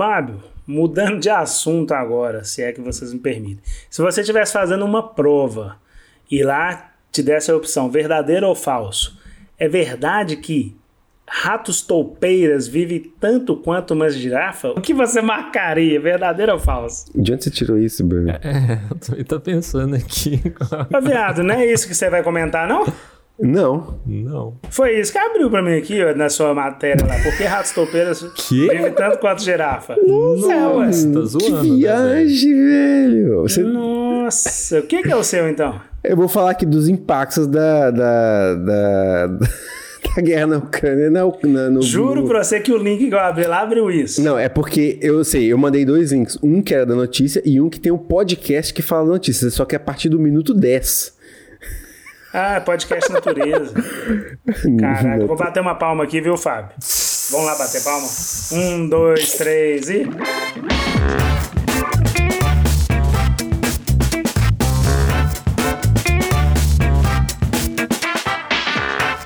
Fábio, mudando de assunto agora, se é que vocês me permitem. Se você estivesse fazendo uma prova e lá te desse a opção verdadeiro ou falso, é verdade que ratos toupeiras vivem tanto quanto uma girafa? O que você marcaria, verdadeiro ou falso? De onde você tirou isso, Bruno? É, eu também tô pensando aqui. Ô, viado, não é isso que você vai comentar, não? Não. Não. Foi isso que abriu pra mim aqui, ó, na sua matéria lá. Por que ratos toupeiras Que? vivem tanto quanto girafa? Nossa, É, ué. você tá Que zoando, né, velho? viagem, velho. Você- Nossa, o que, que é o seu então? Eu vou falar aqui dos impactos da, da, da, da guerra na Ucrânia na, na, no, Juro no- pra você que o link que eu abri lá abriu isso. Não, é porque eu sei, eu mandei dois links. Um que era da notícia e um que tem um podcast que fala notícias, só que é a partir do minuto 10. Ah, podcast natureza. Caraca, vou bater uma palma aqui, viu, Fábio? Vamos lá bater palma? Um, dois, três e.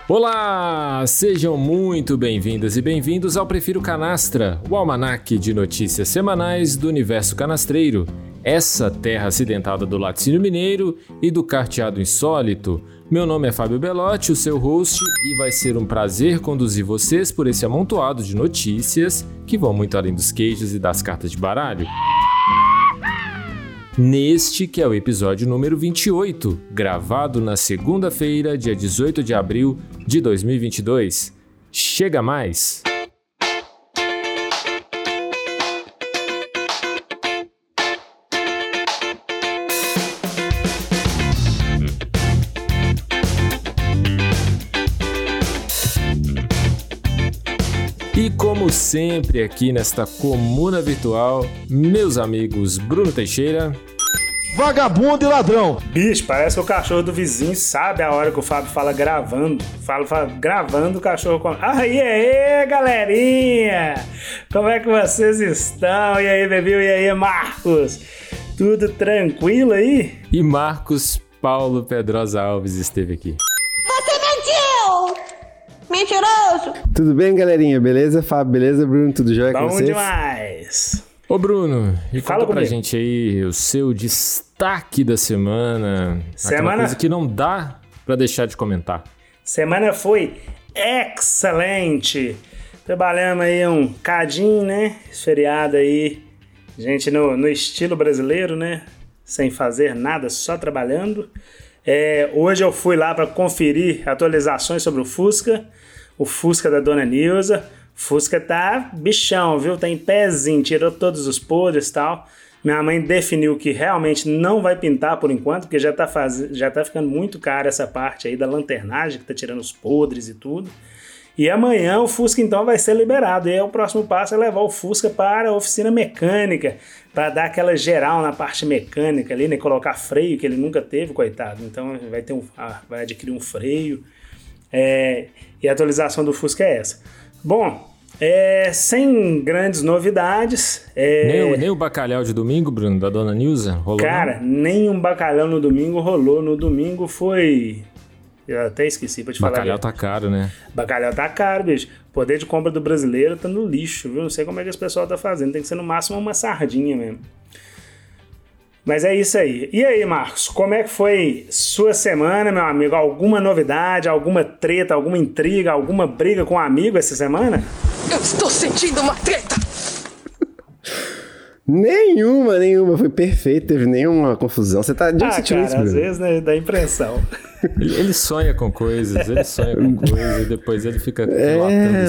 Olá! Sejam muito bem-vindas e bem-vindos ao Prefiro Canastra, o almanaque de notícias semanais do universo canastreiro. Essa terra acidentada do laticínio mineiro e do carteado insólito. Meu nome é Fábio Belotti, o seu host, e vai ser um prazer conduzir vocês por esse amontoado de notícias que vão muito além dos queijos e das cartas de baralho. Neste que é o episódio número 28, gravado na segunda-feira, dia 18 de abril de 2022. Chega mais! Sempre aqui nesta comuna virtual, meus amigos Bruno Teixeira, Vagabundo e ladrão. Bicho, parece que o cachorro do vizinho sabe a hora que o Fábio fala gravando. Fala, fala gravando o cachorro com. Aí, aí, galerinha! Como é que vocês estão? E aí, bebê? E aí, Marcos? Tudo tranquilo aí? e Marcos Paulo Pedrosa Alves esteve aqui. Mentiroso! Tudo bem, galerinha? Beleza? Fábio, beleza? Bruno, tudo jóia com Bom vocês? demais! Ô Bruno, e Fala conta pra comigo. gente aí o seu destaque da semana. Aquela Semana- coisa que não dá pra deixar de comentar. Semana foi excelente. Trabalhamos aí um cadinho, né? Feriado aí. Gente no, no estilo brasileiro, né? Sem fazer nada, só trabalhando. É, hoje eu fui lá para conferir atualizações sobre o Fusca. O Fusca da Dona Nilza. Fusca tá bichão, viu? Tá em pezinho, tirou todos os podres e tal. Minha mãe definiu que realmente não vai pintar por enquanto, porque já tá, faz... já tá ficando muito caro essa parte aí da lanternagem, que tá tirando os podres e tudo. E amanhã o Fusca então vai ser liberado. E o próximo passo é levar o Fusca para a oficina mecânica, para dar aquela geral na parte mecânica ali, né? Colocar freio, que ele nunca teve, coitado. Então vai, ter um, ah, vai adquirir um freio. É, e a atualização do Fusca é essa. Bom, é, sem grandes novidades. é, Nem, o, nem o bacalhau de domingo, Bruno, da dona Nilza? Rolou Cara, nenhum bacalhau no domingo rolou. No domingo foi. Eu até esqueci pra te não? falar. Bacalhau tá caro, né? Bacalhau tá caro, bicho. Poder de compra do brasileiro tá no lixo, viu? Não sei como é que esse pessoal tá fazendo. Tem que ser no máximo uma sardinha mesmo. Mas é isso aí. E aí, Marcos, como é que foi sua semana, meu amigo? Alguma novidade, alguma treta, alguma intriga, alguma briga com um amigo essa semana? Eu estou sentindo uma treta! Nenhuma, nenhuma. Foi perfeito, teve nenhuma confusão. Você tá. De Ah, cara, isso, às vezes né, dá impressão. Ele, ele sonha com coisas, ele sonha com coisas e depois ele fica É,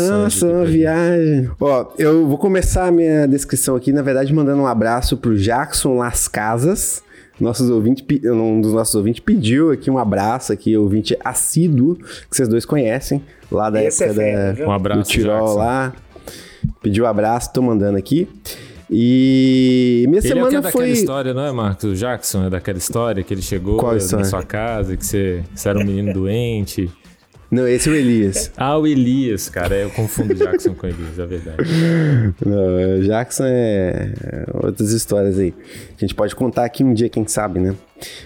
nossa, uma viagem. Ó, eu vou começar a minha descrição aqui, na verdade, mandando um abraço pro Jackson Las Casas. Nossos ouvintes, um dos nossos ouvintes pediu aqui um abraço aqui, ouvinte assíduo, que vocês dois conhecem, lá da Esse é época fera, da? Um abraço, do Tirol Jackson. lá. Pediu um abraço, tô mandando aqui. E minha Ele é o semana é daquela foi. história, não é, Marcos? O Jackson é daquela história que ele chegou Qual na história? sua casa, que você, você era um menino doente. Não, esse é o Elias. Ah, o Elias, cara. Eu confundo o Jackson com o Elias, é verdade. Não, o Jackson é é outras histórias aí. A gente pode contar aqui um dia, quem sabe, né?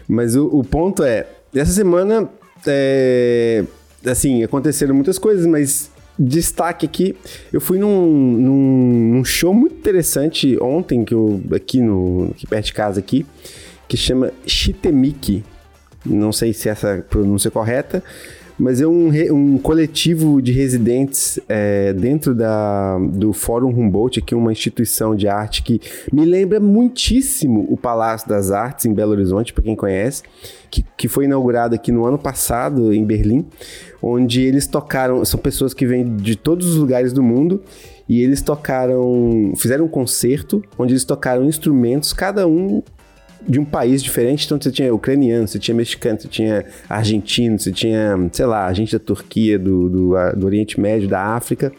Mas o, o ponto é, essa semana, é, assim, aconteceram muitas coisas, mas destaque aqui, eu fui num, num, num show muito interessante ontem, que eu, aqui, no, aqui perto de casa aqui, que chama Shitemiki. Não sei se essa é pronúncia correta, mas é um, um coletivo de residentes é, dentro da, do Fórum Humboldt, aqui uma instituição de arte que me lembra muitíssimo o Palácio das Artes em Belo Horizonte, para quem conhece, que, que foi inaugurado aqui no ano passado em Berlim, onde eles tocaram, são pessoas que vêm de todos os lugares do mundo e eles tocaram, fizeram um concerto onde eles tocaram instrumentos, cada um de um país diferente. Então você tinha ucraniano, você tinha mexicano, você tinha argentino, você tinha, sei lá, gente da Turquia, do, do, do Oriente Médio, da África.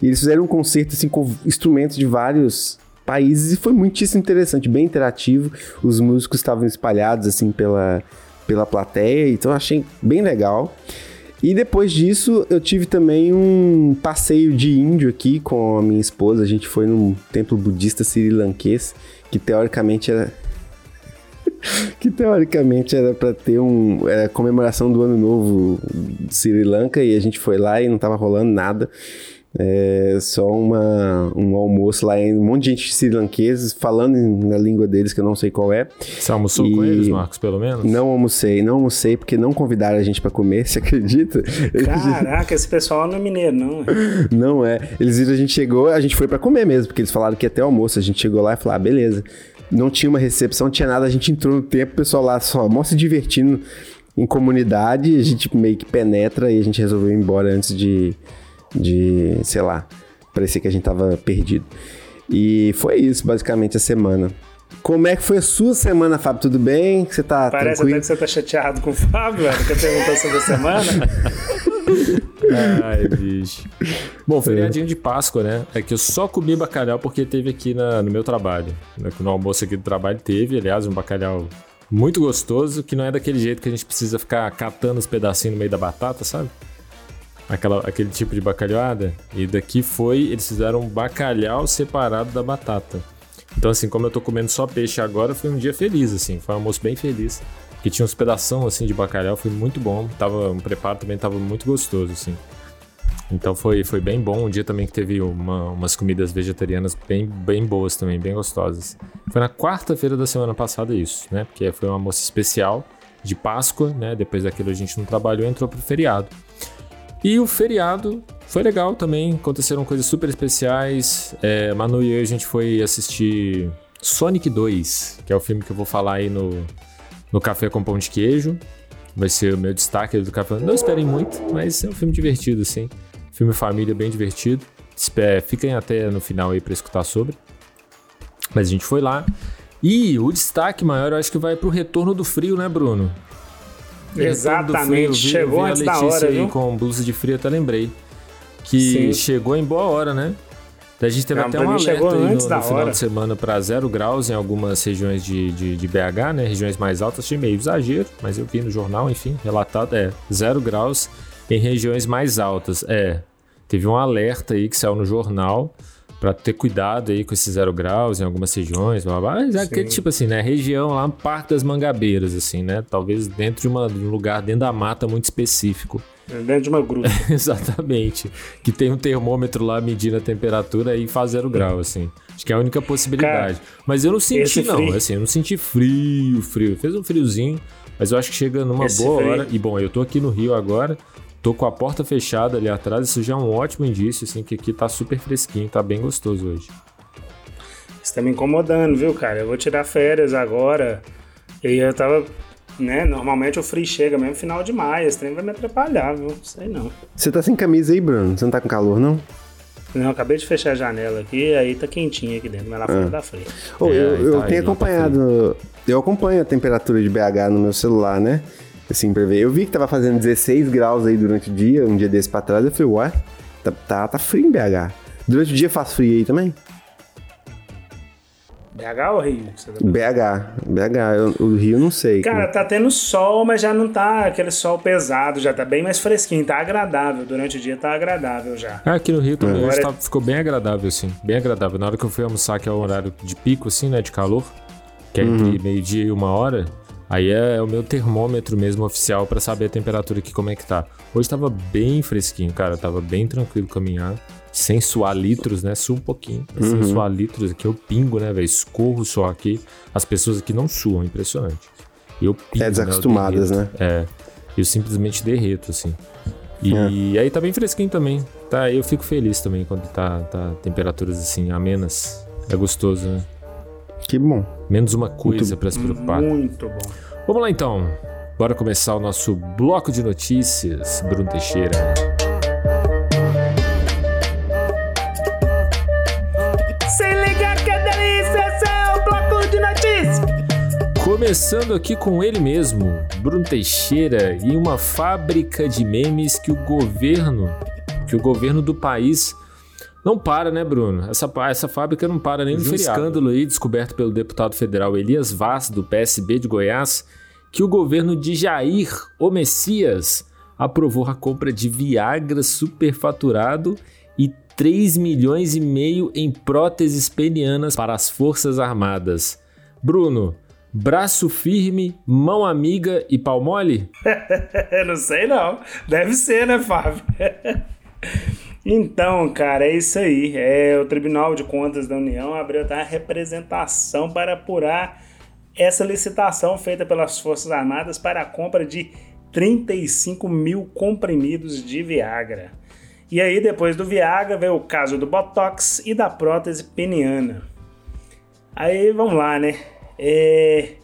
E eles fizeram um concerto assim com instrumentos de vários países e foi muitíssimo interessante, bem interativo. Os músicos estavam espalhados assim pela, pela plateia, então achei bem legal. E depois disso, eu tive também um passeio de índio aqui com a minha esposa. A gente foi num templo budista sri lankês, que teoricamente era que teoricamente era para ter um era comemoração do ano novo de Sri Lanka e a gente foi lá e não tava rolando nada. É só uma, um almoço lá, um monte de gente sri lanqueses falando na língua deles que eu não sei qual é. Você almoçou e... com eles, Marcos, pelo menos? Não almocei, não almocei porque não convidaram a gente para comer, você acredita? Caraca, esse pessoal não é mineiro, não. Não é. Eles viram, a gente chegou, a gente foi para comer mesmo, porque eles falaram que ia ter almoço. A gente chegou lá e falou: ah, beleza não tinha uma recepção, não tinha nada, a gente entrou no tempo, o pessoal lá só mó se divertindo em comunidade, a gente meio que penetra e a gente resolveu ir embora antes de, de sei lá, parecia que a gente tava perdido. E foi isso, basicamente, a semana. Como é que foi a sua semana, Fábio? Tudo bem? Você tá Parece tranquilo? até que você tá chateado com o Fábio, velho, que perguntou sobre a semana. Ai, bicho. Bom, feriadinho de Páscoa, né? É que eu só comi bacalhau porque teve aqui na, no meu trabalho. No almoço aqui do trabalho teve, aliás, um bacalhau muito gostoso, que não é daquele jeito que a gente precisa ficar catando os pedacinhos no meio da batata, sabe? Aquela, aquele tipo de bacalhauada. E daqui foi, eles fizeram um bacalhau separado da batata. Então, assim, como eu tô comendo só peixe agora, foi um dia feliz, assim. Foi um almoço bem feliz que tinha uns pedação assim de bacalhau, foi muito bom. Tava, o preparo também tava muito gostoso, assim. Então foi, foi bem bom. Um dia também que teve uma, umas comidas vegetarianas bem, bem boas também, bem gostosas. Foi na quarta-feira da semana passada isso, né? Porque foi um almoço especial de Páscoa, né? Depois daquilo a gente não trabalhou, entrou pro feriado. E o feriado foi legal também, aconteceram coisas super especiais. É, Manu e eu a gente foi assistir Sonic 2, que é o filme que eu vou falar aí no, no Café com Pão de Queijo. Vai ser o meu destaque do café. Não esperem muito, mas é um filme divertido, sim. Filme família bem divertido. Fiquem até no final aí para escutar sobre. Mas a gente foi lá. E o destaque maior eu acho que vai pro retorno do frio, né, Bruno? Exatamente, frio, chegou antes da hora, aí viu? com blusa de frio, até lembrei. Que Sim. chegou em boa hora, né? A gente teve Não, até um alerta aí no, no final de semana para zero graus em algumas regiões de, de, de, BH, né? Regiões mais altas, achei meio exagero, mas eu vi no jornal, enfim, relatado, é zero graus em regiões mais altas. É, teve um alerta aí que saiu no jornal para ter cuidado aí com esses zero graus em algumas regiões, blá, blá. Mas é aquele tipo assim, né? Região lá, Parque das Mangabeiras, assim, né? Talvez dentro de, uma, de um lugar dentro da mata muito específico. Dentro de uma gruta. Exatamente. Que tem um termômetro lá medindo a temperatura e faz zero grau, assim. Acho que é a única possibilidade. Cara, mas eu não senti, não. Frio. Assim, eu não senti frio, frio. Fez um friozinho, mas eu acho que chega numa esse boa frio. hora. E bom, eu tô aqui no Rio agora. Tô com a porta fechada ali atrás, isso já é um ótimo indício, assim, que aqui tá super fresquinho, tá bem gostoso hoje. Isso tá me incomodando, viu, cara? Eu vou tirar férias agora. E eu tava né? Normalmente o free chega mesmo final de maio. Esse trem vai me atrapalhar, viu? Sei não. Você tá sem camisa aí, Bruno? Você não tá com calor, não? Não, acabei de fechar a janela aqui, aí tá quentinho aqui dentro, mas lá fora ah. tá frio. Oh, é, eu, eu tá tenho aí, acompanhado, tá eu acompanho a temperatura de BH no meu celular, né? Assim, pra ver. Eu vi que tava fazendo 16 graus aí durante o dia, um dia desse pra trás, eu falei, ué, tá, tá, tá frio em BH. Durante o dia faz frio aí também? BH ou Rio? Tá BH, BH, eu, o Rio não sei. Cara, como... tá tendo sol, mas já não tá aquele sol pesado, já tá bem mais fresquinho, tá agradável. Durante o dia tá agradável já. É, aqui no Rio também Agora... tá, ficou bem agradável, assim, bem agradável. Na hora que eu fui almoçar, que é o horário de pico, assim, né, de calor, que é entre uhum. meio-dia e uma hora, Aí é o meu termômetro mesmo oficial para saber a temperatura aqui como é que tá. Hoje tava bem fresquinho, cara, tava bem tranquilo caminhar, sem suar litros, né? Sua um pouquinho, mas sem suar litros aqui eu pingo, né, velho? Escorro só aqui. As pessoas aqui não suam, impressionante. Eu pingo, É desacostumadas, né? né? Eu derreto. É, eu simplesmente derreto, assim. E aí tá bem fresquinho também. Tá, eu fico feliz também quando tá, tá temperaturas assim, amenas. É gostoso, né? Que bom. Menos uma coisa pra se preocupar. Muito bom. Vamos lá então. Bora começar o nosso bloco de notícias, Bruno Teixeira. Começando aqui com ele mesmo, Bruno Teixeira, e uma fábrica de memes que o governo, que o governo do país não para, né, Bruno? Essa, essa fábrica não para nem no feriado. escândalo aí descoberto pelo deputado federal Elias Vaz, do PSB de Goiás, que o governo de Jair, o Messias, aprovou a compra de Viagra superfaturado e 3 milhões e meio em próteses penianas para as Forças Armadas. Bruno, braço firme, mão amiga e pau mole? não sei não. Deve ser, né, Fábio? Então, cara, é isso aí. É, o Tribunal de Contas da União abriu tá, a representação para apurar essa licitação feita pelas Forças Armadas para a compra de 35 mil comprimidos de Viagra. E aí, depois do Viagra, veio o caso do Botox e da prótese peniana. Aí, vamos lá, né? É,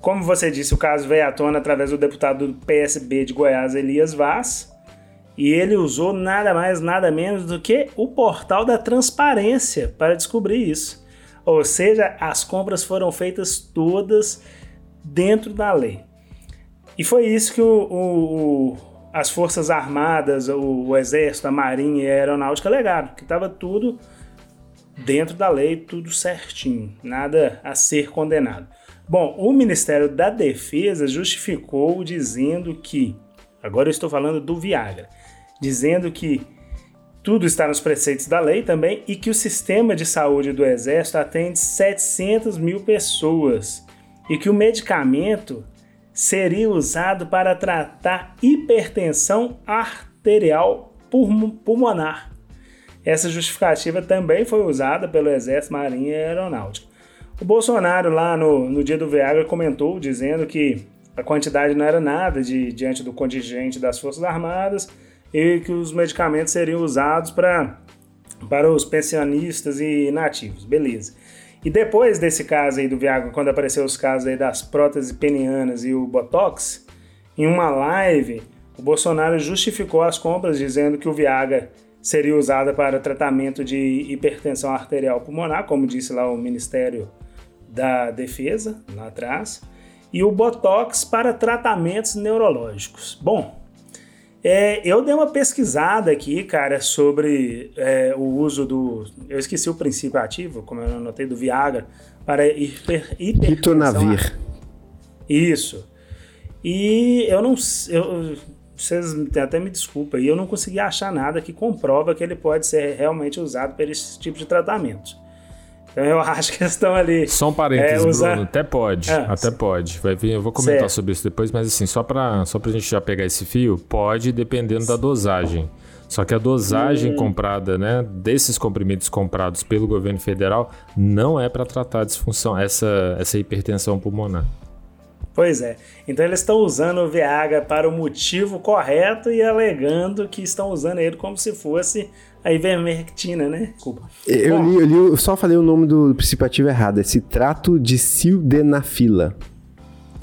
como você disse, o caso veio à tona através do deputado do PSB de Goiás, Elias Vaz, e ele usou nada mais, nada menos do que o portal da transparência para descobrir isso. Ou seja, as compras foram feitas todas dentro da lei. E foi isso que o, o, as Forças Armadas, o, o, Exército, a Marinha e a Aeronáutica alegaram, que estava tudo dentro da lei, tudo certinho, nada a ser condenado. Bom, o Ministério da Defesa justificou dizendo que, agora eu estou falando do Viagra, dizendo que tudo está nos preceitos da lei também e que o sistema de saúde do Exército atende 700 mil pessoas e que o medicamento seria usado para tratar hipertensão arterial pulmonar. Essa justificativa também foi usada pelo Exército, Marinha e Aeronáutica. O Bolsonaro, lá no, no dia do Viagra, comentou dizendo que a quantidade não era nada de, diante do contingente das Forças Armadas e que os medicamentos seriam usados pra, para os pensionistas e nativos. Beleza. E depois desse caso aí do Viagra, quando apareceu os casos aí das próteses penianas e o Botox, em uma live, o Bolsonaro justificou as compras dizendo que o Viagra seria usado para tratamento de hipertensão arterial pulmonar, como disse lá o Ministério da Defesa, lá atrás, e o Botox para tratamentos neurológicos. Bom, é, eu dei uma pesquisada aqui, cara, sobre é, o uso do. Eu esqueci o princípio ativo, como eu anotei, do Viagra, para hiper, hipertensão. Ritonavir. Isso. E eu não. Eu, vocês até me desculpem, eu não consegui achar nada que comprova que ele pode ser realmente usado para esse tipo de tratamento. Então eu acho que estão ali. Só um parênteses, é, usar- Bruno. Até pode. É. até pode. Vai vir, eu vou comentar Certo. sobre isso depois, mas assim, só pra, só pra gente já pegar esse fio, pode dependendo da dosagem. Só que a dosagem comprada, né, desses comprimidos comprados pelo governo federal não é para tratar a disfunção, essa, essa hipertensão pulmonar. Pois é. Então eles estão usando o Viagra para o motivo correto e alegando que estão usando ele como se fosse a ivermectina, né? Desculpa. Eu Bom, li, eu li, eu só falei o nome do princípio ativo errado. É citrato de sildenafila.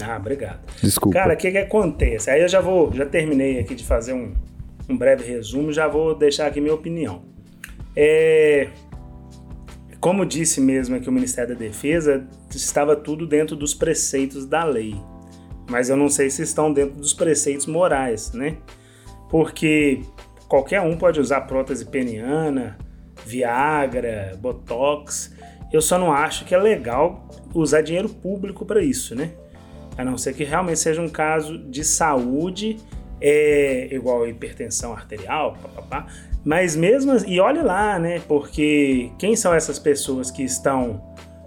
Ah, obrigado. Desculpa. Cara, o que que acontece? Aí eu já vou, já terminei aqui de fazer um, um breve resumo, já vou deixar aqui minha opinião. É, como disse mesmo aqui o Ministério da Defesa, estava tudo dentro dos preceitos da lei. Mas eu não sei se estão dentro dos preceitos morais, né? Porque qualquer um pode usar prótese peniana, Viagra, Botox. Eu só não acho que é legal usar dinheiro público para isso, né? A não ser que realmente seja um caso de saúde, é, igual hipertensão arterial, papapá. Mas mesmo, e olhe lá, né? Porque quem são essas pessoas que estão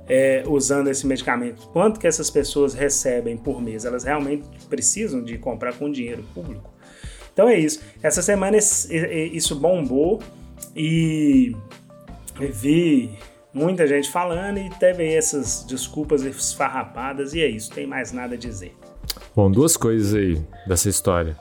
é, usando esse medicamento. Quanto que essas pessoas recebem por mês? Elas realmente precisam de comprar com dinheiro público? Então é isso. Essa semana isso bombou e vi muita gente falando e teve essas desculpas esfarrapadas e é isso, tem mais nada a dizer. Bom, duas coisas aí dessa história.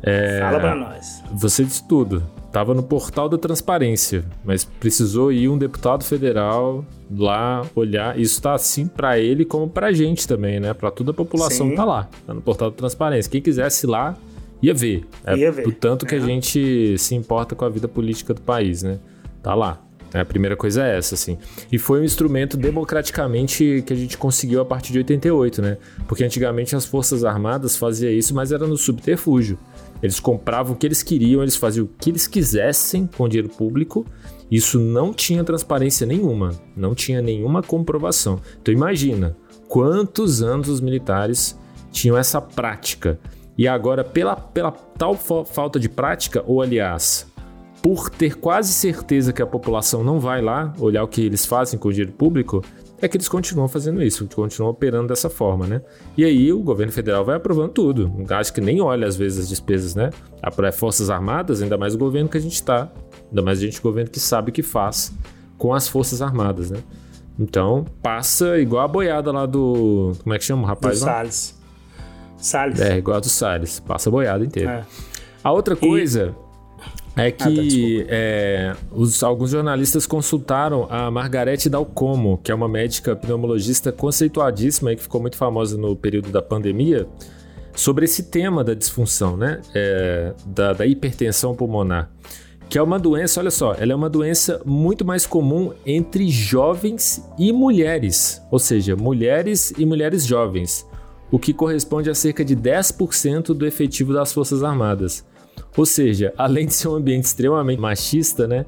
É, Fala pra nós. Você disse tudo. Tava no portal da transparência, mas precisou ir um deputado federal lá olhar. Isso tá assim para ele como pra gente também, né? Para toda a população Sim. tá lá, tá no portal da transparência. Quem quisesse ir lá ia ver. É ia ver. O tanto que a gente se importa com a vida política do país, né? Tá lá. É, a primeira coisa é essa, assim. E foi um instrumento democraticamente que a gente conseguiu a partir de 88, né? Porque antigamente as Forças Armadas faziam isso, mas era no subterfúgio. Eles compravam o que eles queriam, eles faziam o que eles quisessem com dinheiro público. Isso não tinha transparência nenhuma, não tinha nenhuma comprovação. Então imagina quantos anos os militares tinham essa prática. E agora, pela, pela tal falta de prática, ou aliás, por ter quase certeza que a população não vai lá olhar o que eles fazem com o dinheiro público, é que eles continuam fazendo isso, continuam operando dessa forma, né? E aí o governo federal vai aprovando tudo. Acho que nem olha às vezes as despesas, né? A Forças Armadas, ainda mais o governo que a gente está, ainda mais a gente o governo que sabe o que faz com as Forças Armadas, né? Então, passa igual a boiada lá do. Como é que chama o rapaz? Do Salles. Salles. É, igual a do Salles. Passa a boiada inteira. É. A outra coisa é que ah, tá, é, os, alguns jornalistas consultaram a Margarete Dalcomo, que é uma médica pneumologista conceituadíssima e que ficou muito famosa no período da pandemia, sobre esse tema da disfunção, né? É, da, da hipertensão pulmonar. Que é uma doença, olha só, ela é uma doença muito mais comum entre jovens e mulheres, ou seja, mulheres e mulheres jovens, o que corresponde a cerca de 10% do efetivo das Forças Armadas. Ou seja, além de ser um ambiente extremamente machista, né?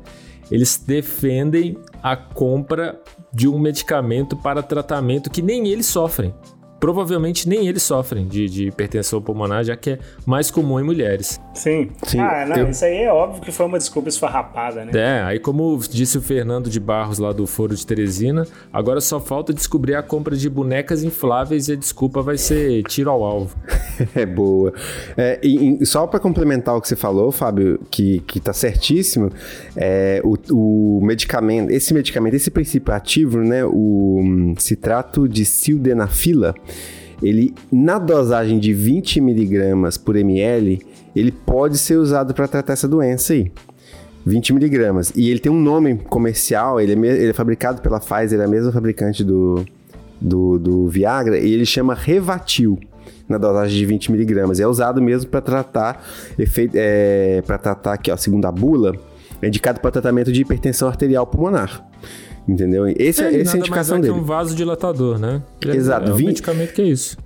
Eles defendem a compra de um medicamento para tratamento que nem eles sofrem provavelmente nem eles sofrem de, de, hipertensão pulmonar, já que é mais comum em mulheres. Sim. Sim. Ah, não, eu... isso aí é óbvio que foi uma desculpa esfarrapada, né? É, aí como disse o Fernando de Barros lá do Foro de Teresina, agora só falta descobrir a compra de bonecas infláveis e a desculpa vai ser tiro ao alvo. é boa. É, e, e só para complementar o que você falou, Fábio, que, que tá certíssimo, é, o, o medicamento, esse medicamento, esse princípio ativo, né, o citrato de sildenafila, ele na dosagem de 20 miligramas por ml, ele pode ser usado para tratar essa doença aí. 20 miligramas. E ele tem um nome comercial, ele é, ele é fabricado pela Pfizer, é a mesma fabricante do, do, do Viagra, e ele chama Revatil na dosagem de 20 miligramas. É usado mesmo para tratar efeito, é, para tratar aqui, ó, segundo a bula, é indicado para tratamento de hipertensão arterial pulmonar. Entendeu? Esse, é, essa é a indicação dele. É um vasodilatador, né? Ele Exato. É um 20... medicamento que é isso.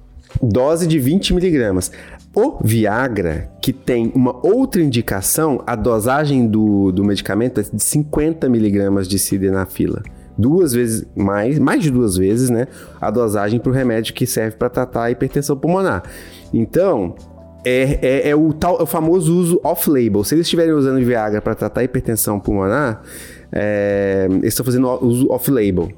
Dose de 20 miligramas. O Viagra, que tem uma outra indicação, a dosagem do, do medicamento é de 50 miligramas de sildenafila. Duas vezes mais, mais de duas vezes, né? A dosagem para o remédio que serve para tratar a hipertensão pulmonar. Então, é, é, é, o, tal, é o famoso uso off-label. Se eles estiverem usando Viagra para tratar a hipertensão pulmonar, é, eles estão fazendo uso off-label.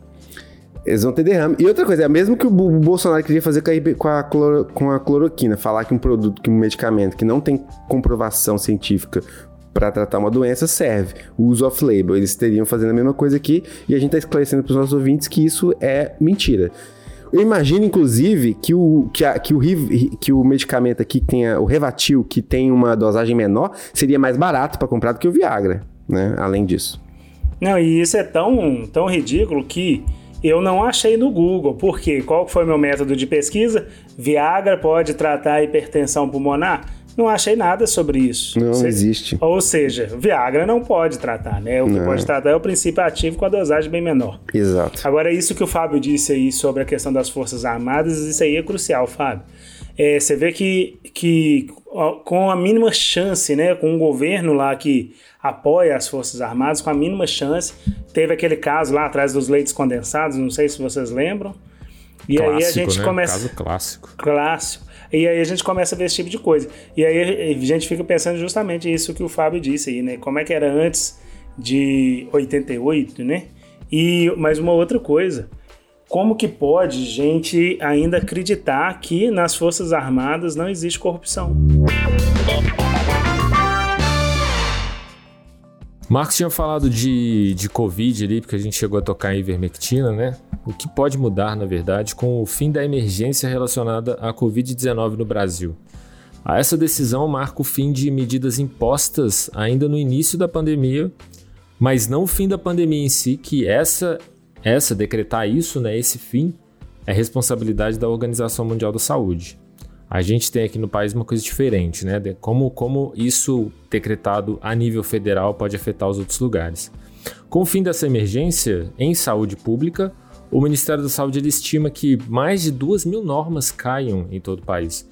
Eles vão ter derrame. E outra coisa, é mesmo que o Bolsonaro queria fazer com a, com a cloroquina, falar que um produto, que um medicamento que não tem comprovação científica para tratar uma doença serve. O uso off-label. Eles teriam fazendo a mesma coisa aqui e a gente está esclarecendo para os nossos ouvintes que isso é mentira. Eu imagino, inclusive, que o, que, a, que, o, que o medicamento aqui tenha o Revatil, que tem uma dosagem menor, seria mais barato para comprar do que o Viagra, né? Além disso. Não, e isso é tão, tão ridículo que eu não achei no Google. Por quê? Qual foi meu método de pesquisa? Viagra pode tratar hipertensão pulmonar? Não achei nada sobre isso. Não, existe. Ou seja, Viagra não pode tratar, né? O que não. pode tratar é o princípio ativo com a dosagem bem menor. Exato. Agora, isso que o Fábio disse aí sobre a questão das Forças Armadas, isso aí é crucial, Fábio. É, você vê que, que com a mínima chance, né? Com um governo lá que apoia as Forças Armadas com a mínima chance. Teve aquele caso lá atrás dos leitos condensados, não sei se vocês lembram. E clássico, aí a gente né? começa. Caso clássico. Clássico. E aí a gente começa a ver esse tipo de coisa. E aí a gente fica pensando justamente isso que o Fábio disse aí, né? Como é que era antes de 88, né? E mais uma outra coisa. como que pode gente ainda acreditar que nas Forças Armadas não existe corrupção? Marcos tinha falado de, de Covid ali, porque a gente chegou a tocar em ivermectina, né? O que pode mudar, na verdade, com o fim da emergência relacionada à Covid-19 no Brasil? A essa decisão marca o fim de medidas impostas ainda no início da pandemia, mas não o fim da pandemia em si, que essa essa, decretar isso, né, esse fim, é responsabilidade da Organização Mundial da Saúde. A gente tem aqui no país uma coisa diferente, né? Como, como isso decretado a nível federal pode afetar os outros lugares. Com o fim dessa emergência em saúde pública, o Ministério da Saúde estima que mais de 2 mil normas caiam em todo o país,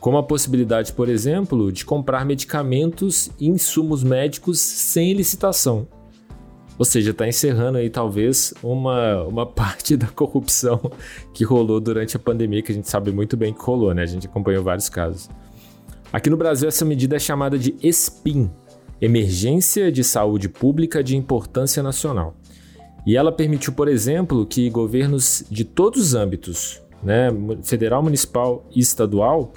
como a possibilidade, por exemplo, de comprar medicamentos e insumos médicos sem licitação. Ou seja, está encerrando aí talvez uma, uma parte da corrupção que rolou durante a pandemia, que a gente sabe muito bem que rolou, né? A gente acompanhou vários casos. Aqui no Brasil, essa medida é chamada de ESPIM Emergência de Saúde Pública de Importância Nacional. E ela permitiu, por exemplo, que governos de todos os âmbitos, né, federal, municipal e estadual,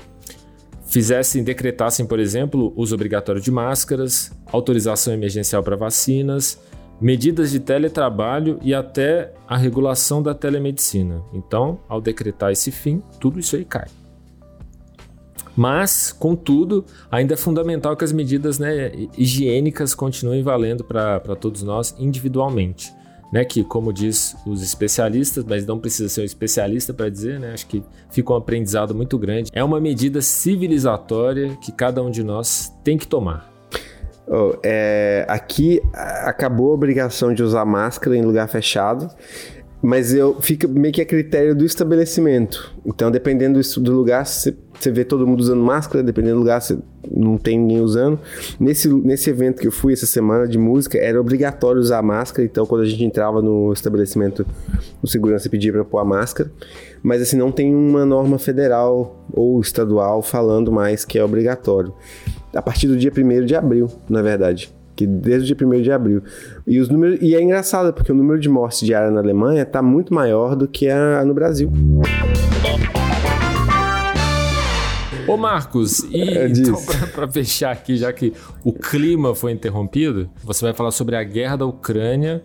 fizessem, decretassem, por exemplo, uso obrigatório de máscaras, autorização emergencial para vacinas, medidas de teletrabalho e até a regulação da telemedicina. Então, ao decretar esse fim, tudo isso aí cai. Mas, contudo, ainda é fundamental que as medidas né, higiênicas continuem valendo para todos nós individualmente. Né, que, como diz os especialistas, mas não precisa ser um especialista para dizer, né, acho que fica um aprendizado muito grande. É uma medida civilizatória que cada um de nós tem que tomar. Oh, é, aqui acabou a obrigação de usar máscara em lugar fechado, mas eu fica meio que a critério do estabelecimento. Então, dependendo do, lugar, você vê todo mundo usando máscara, dependendo do lugar, você não tem ninguém usando. Nesse, nesse evento que eu fui essa semana de música, era obrigatório usar máscara, então quando a gente entrava no estabelecimento, o segurança pedia para pôr a máscara. Mas assim, não tem uma norma federal ou estadual falando mais que é obrigatório a partir do dia 1 de abril, na verdade. Que desde o dia 1 de abril. E, os números, e é engraçado, porque o número de mortes diária na Alemanha está muito maior do que a, no Brasil. Ô Marcos, e é então, para fechar aqui, já que o clima foi interrompido, você vai falar sobre a guerra da Ucrânia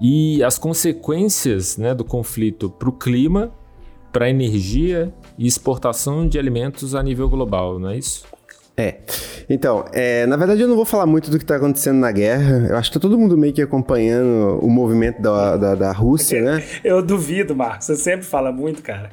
e as consequências né, do conflito para o clima, para a energia e exportação de alimentos a nível global, não é isso? É. Então, é, na verdade eu não vou falar muito do que está acontecendo na guerra. Eu acho que tá todo mundo meio que acompanhando o movimento da, da, da Rússia, né? Eu duvido, Marcos. Você sempre fala muito, cara.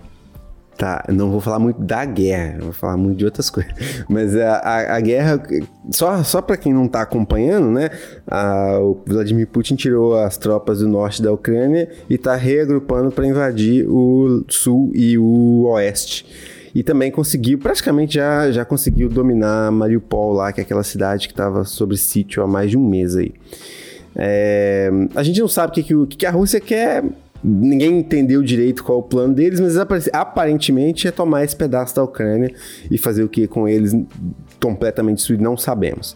Tá, não vou falar muito da guerra, vou falar muito de outras coisas. Mas a, a, a guerra, só, só para quem não tá acompanhando, né? A, o Vladimir Putin tirou as tropas do norte da Ucrânia e tá reagrupando para invadir o sul e o oeste. E também conseguiu, praticamente já, já conseguiu dominar Mariupol lá, que é aquela cidade que estava sob sítio há mais de um mês aí. É, a gente não sabe o que, que, que a Rússia quer ninguém entendeu direito qual é o plano deles, mas aparentemente é tomar esse pedaço da Ucrânia e fazer o que com eles completamente destruído, não sabemos.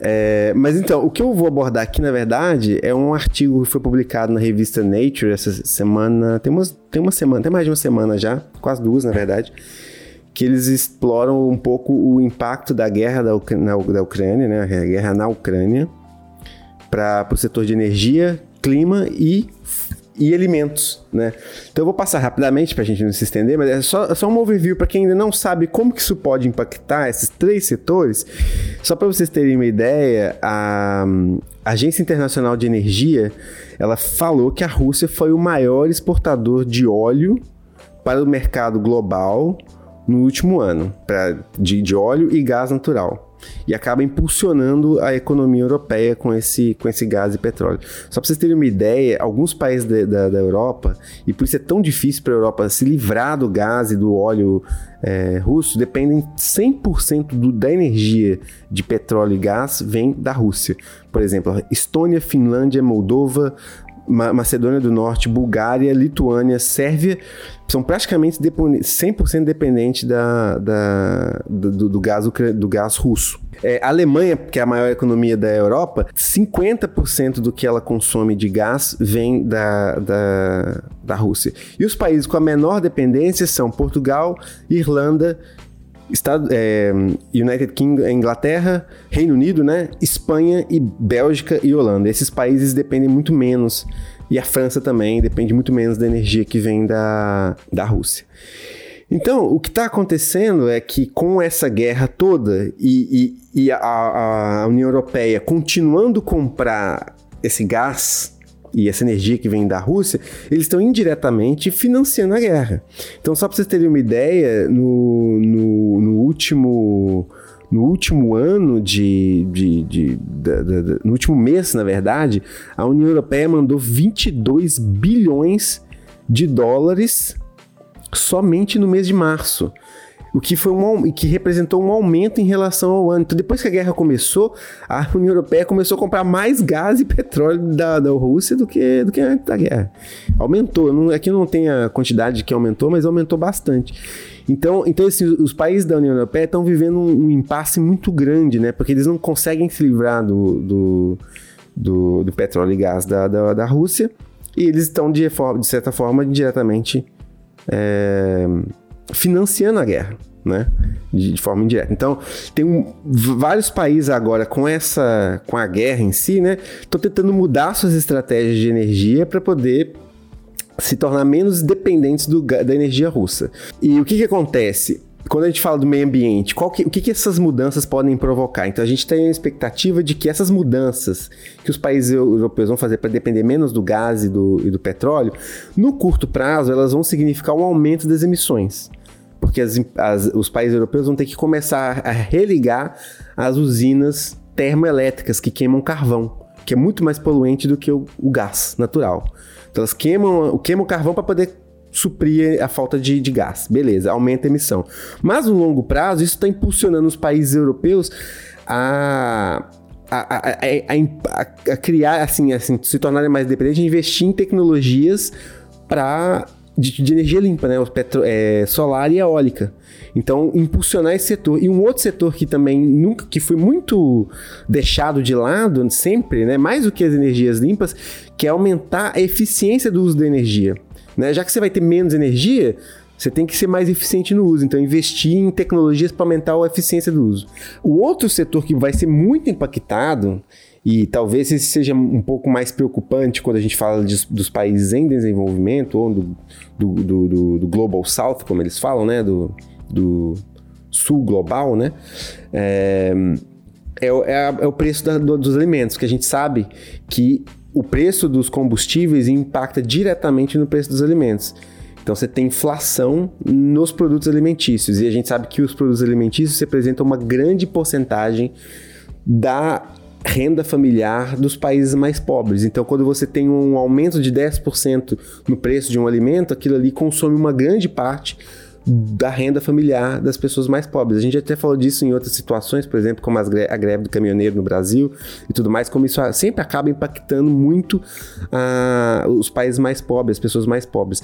É, mas então, o que eu vou abordar aqui, na verdade, é um artigo que foi publicado na revista Nature essa semana, tem, umas, tem uma semana, tem mais de uma semana já, quase duas, na verdade, que eles exploram um pouco o impacto da guerra da, na, da Ucrânia, né, a guerra na Ucrânia, para o setor de energia, clima e e alimentos, né? Então eu vou passar rapidamente para a gente não se estender, mas é só, só um overview para quem ainda não sabe como que isso pode impactar esses três setores. Só para vocês terem uma ideia, a Agência Internacional de Energia ela falou que a Rússia foi o maior exportador de óleo para o mercado global no último ano, pra, de, de óleo e gás natural e acaba impulsionando a economia europeia com esse, com esse gás e petróleo. Só para vocês terem uma ideia, alguns países de, da, da Europa, e por isso é tão difícil para a Europa se livrar do gás e do óleo é, russo, dependem 100% do, da energia de petróleo e gás vem da Rússia. Por exemplo, Estônia, Finlândia, Moldova, Macedônia do Norte, Bulgária, Lituânia, Sérvia são praticamente 100% dependentes da, da, do, do, gás, do gás russo. É, a Alemanha, que é a maior economia da Europa, 50% do que ela consome de gás vem da, da, da Rússia. E os países com a menor dependência são Portugal, Irlanda, Estado, é, United Kingdom, Inglaterra, Reino Unido, né? Espanha e Bélgica e Holanda. Esses países dependem muito menos e a França também depende muito menos da energia que vem da, da Rússia. Então, o que está acontecendo é que com essa guerra toda e, e, e a, a, União Europeia continuando comprar esse gás e essa energia que vem da Rússia, eles estão indiretamente financiando a guerra. Então, só para vocês terem uma ideia, no, no, no último no último ano de. de, de, de, no último mês, na verdade, a União Europeia mandou 22 bilhões de dólares somente no mês de março. O que, foi um, que representou um aumento em relação ao ano. Então, depois que a guerra começou, a União Europeia começou a comprar mais gás e petróleo da, da Rússia do que, do que antes da guerra. Aumentou. Não, aqui não tem a quantidade que aumentou, mas aumentou bastante. Então, então assim, os países da União Europeia estão vivendo um, um, impasse muito grande, né? Porque eles não conseguem se livrar do, do, do, do petróleo e gás da, da, da, Rússia e eles estão, de, de certa forma, diretamente é, financiando a guerra. Né? De, de, forma indireta. Então, tem um, vários países agora com essa com a guerra em si, né? Estão tentando mudar suas estratégias de energia para poder se tornar menos dependentes do, da energia russa. E o que, que acontece? Quando a gente fala do meio ambiente, que, o que, que essas mudanças podem provocar? Então a gente tem a expectativa de que essas mudanças que os países europeus vão fazer para depender menos do gás e do, e do petróleo, no curto prazo elas vão significar um aumento das emissões porque as, as, os países europeus vão ter que começar a religar as usinas termoelétricas que queimam carvão, que é muito mais poluente do que o, o gás natural. Então elas queimam, queimam o carvão para poder suprir a falta de, de, gás. Beleza, aumenta a emissão. Mas no longo prazo, isso está impulsionando os países europeus a, a, a, a, criar, assim, assim, se tornarem mais dependentes, investir em tecnologias para de, de, energia limpa, né? O petro, é, solar e eólica. Então, impulsionar esse setor. E um outro setor que também nunca, que foi muito deixado de lado sempre, né? Mais do que as energias limpas, que é aumentar a eficiência do uso da energia. Né? Já que você vai ter menos energia, você tem que ser mais eficiente no uso, então investir em tecnologias para aumentar a eficiência do uso. O outro setor que vai ser muito impactado e talvez esse seja um pouco mais preocupante quando a gente fala de, dos países em desenvolvimento ou do, do, do, do, Global South, como eles falam, né? Do, do sul global, né? É, é, é, é o preço da, dos alimentos, que a gente sabe que o preço dos combustíveis impacta diretamente no preço dos alimentos. Então você tem inflação nos produtos alimentícios e a gente sabe que os produtos alimentícios representam uma grande porcentagem da renda familiar dos países mais pobres. Então, quando você tem um aumento de 10% no preço de um alimento, aquilo ali consome uma grande parte da renda familiar das pessoas mais pobres. A gente até falou disso em outras situações, por exemplo, como a greve do caminhoneiro no Brasil e tudo mais, como isso sempre acaba impactando muito uh, os países mais pobres, as pessoas mais pobres.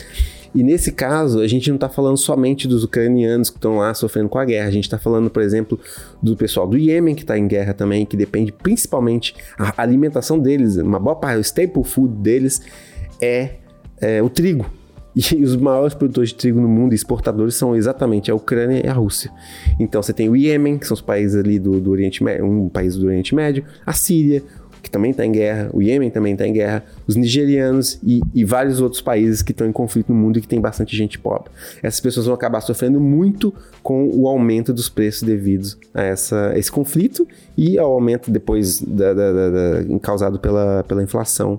E nesse caso, a gente não está falando somente dos ucranianos que estão lá sofrendo com a guerra, a gente está falando, por exemplo, do pessoal do Iêmen que está em guerra também, que depende principalmente a alimentação deles, uma boa parte, o staple food deles é, é o trigo. E os maiores produtores de trigo no mundo, exportadores, são exatamente a Ucrânia e a Rússia. Então você tem o Iêmen, que são os países ali do, do Oriente Médio, um país do Oriente Médio, a Síria, que também está em guerra, o Iêmen também está em guerra, os nigerianos e, e, vários outros países que estão em conflito no mundo e que tem bastante gente pobre. Essas pessoas vão acabar sofrendo muito com o aumento dos preços devidos a, essa, esse conflito e ao aumento depois da, da, da causado pela, pela inflação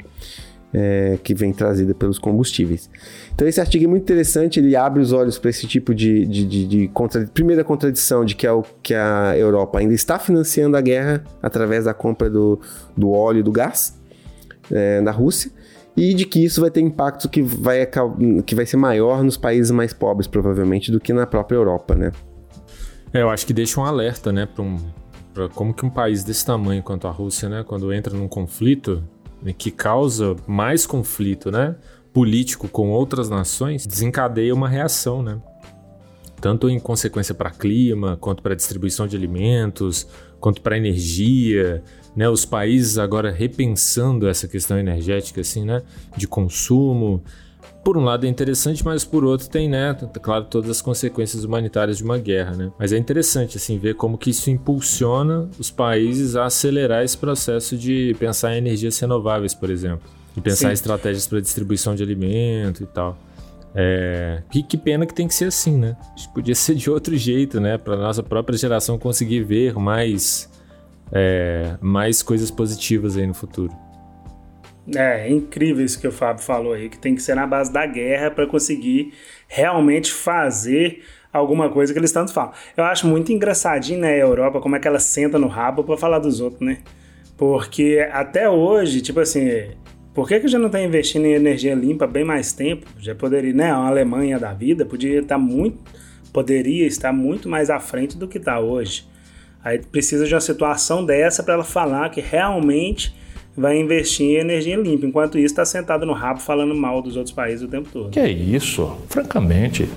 é, que vem trazida pelos combustíveis. Então esse artigo é muito interessante, ele abre os olhos para esse tipo de, de, de, de contra... primeira contradição de que, é o, que a Europa ainda está financiando a guerra através da compra do, do óleo e do gás é, da Rússia e de que isso vai ter impacto que vai, que vai ser maior nos países mais pobres, provavelmente, do que na própria Europa, né? É, eu acho que deixa um alerta, né, para um, como que um país desse tamanho quanto a Rússia, né, quando entra num conflito, que causa mais conflito, né? Político com outras nações, desencadeia uma reação, né? Tanto em consequência para clima, quanto para distribuição de alimentos, quanto para energia, né? Os países agora repensando essa questão energética, assim, né? De consumo. Por um lado é interessante, mas por outro tem, né? Claro, todas as consequências humanitárias de uma guerra, né? Mas é interessante, assim, ver como que isso impulsiona os países a acelerar esse processo de pensar em energias renováveis, por exemplo. E pensar Sim. em estratégias para distribuição de alimento e tal. É, que, que, pena que tem que ser assim, né? Acho que podia ser de outro jeito, né? Para nossa própria geração conseguir ver mais é, mais coisas positivas aí no futuro. É, é incrível isso que o Fábio falou aí, que tem que ser na base da guerra para conseguir realmente fazer alguma coisa que eles tanto falam. Eu acho muito engraçadinho né, Europa como é que ela senta no rabo para falar dos outros, né? Porque até hoje, tipo assim, por que, que já não está investindo em energia limpa bem mais tempo? Já poderia, né? A Alemanha da vida poderia estar tá muito, poderia estar muito mais à frente do que está hoje. Aí precisa de uma situação dessa para ela falar que realmente vai investir em energia limpa. Enquanto isso, está sentado no rabo falando mal dos outros países o tempo todo. Que é isso? Francamente.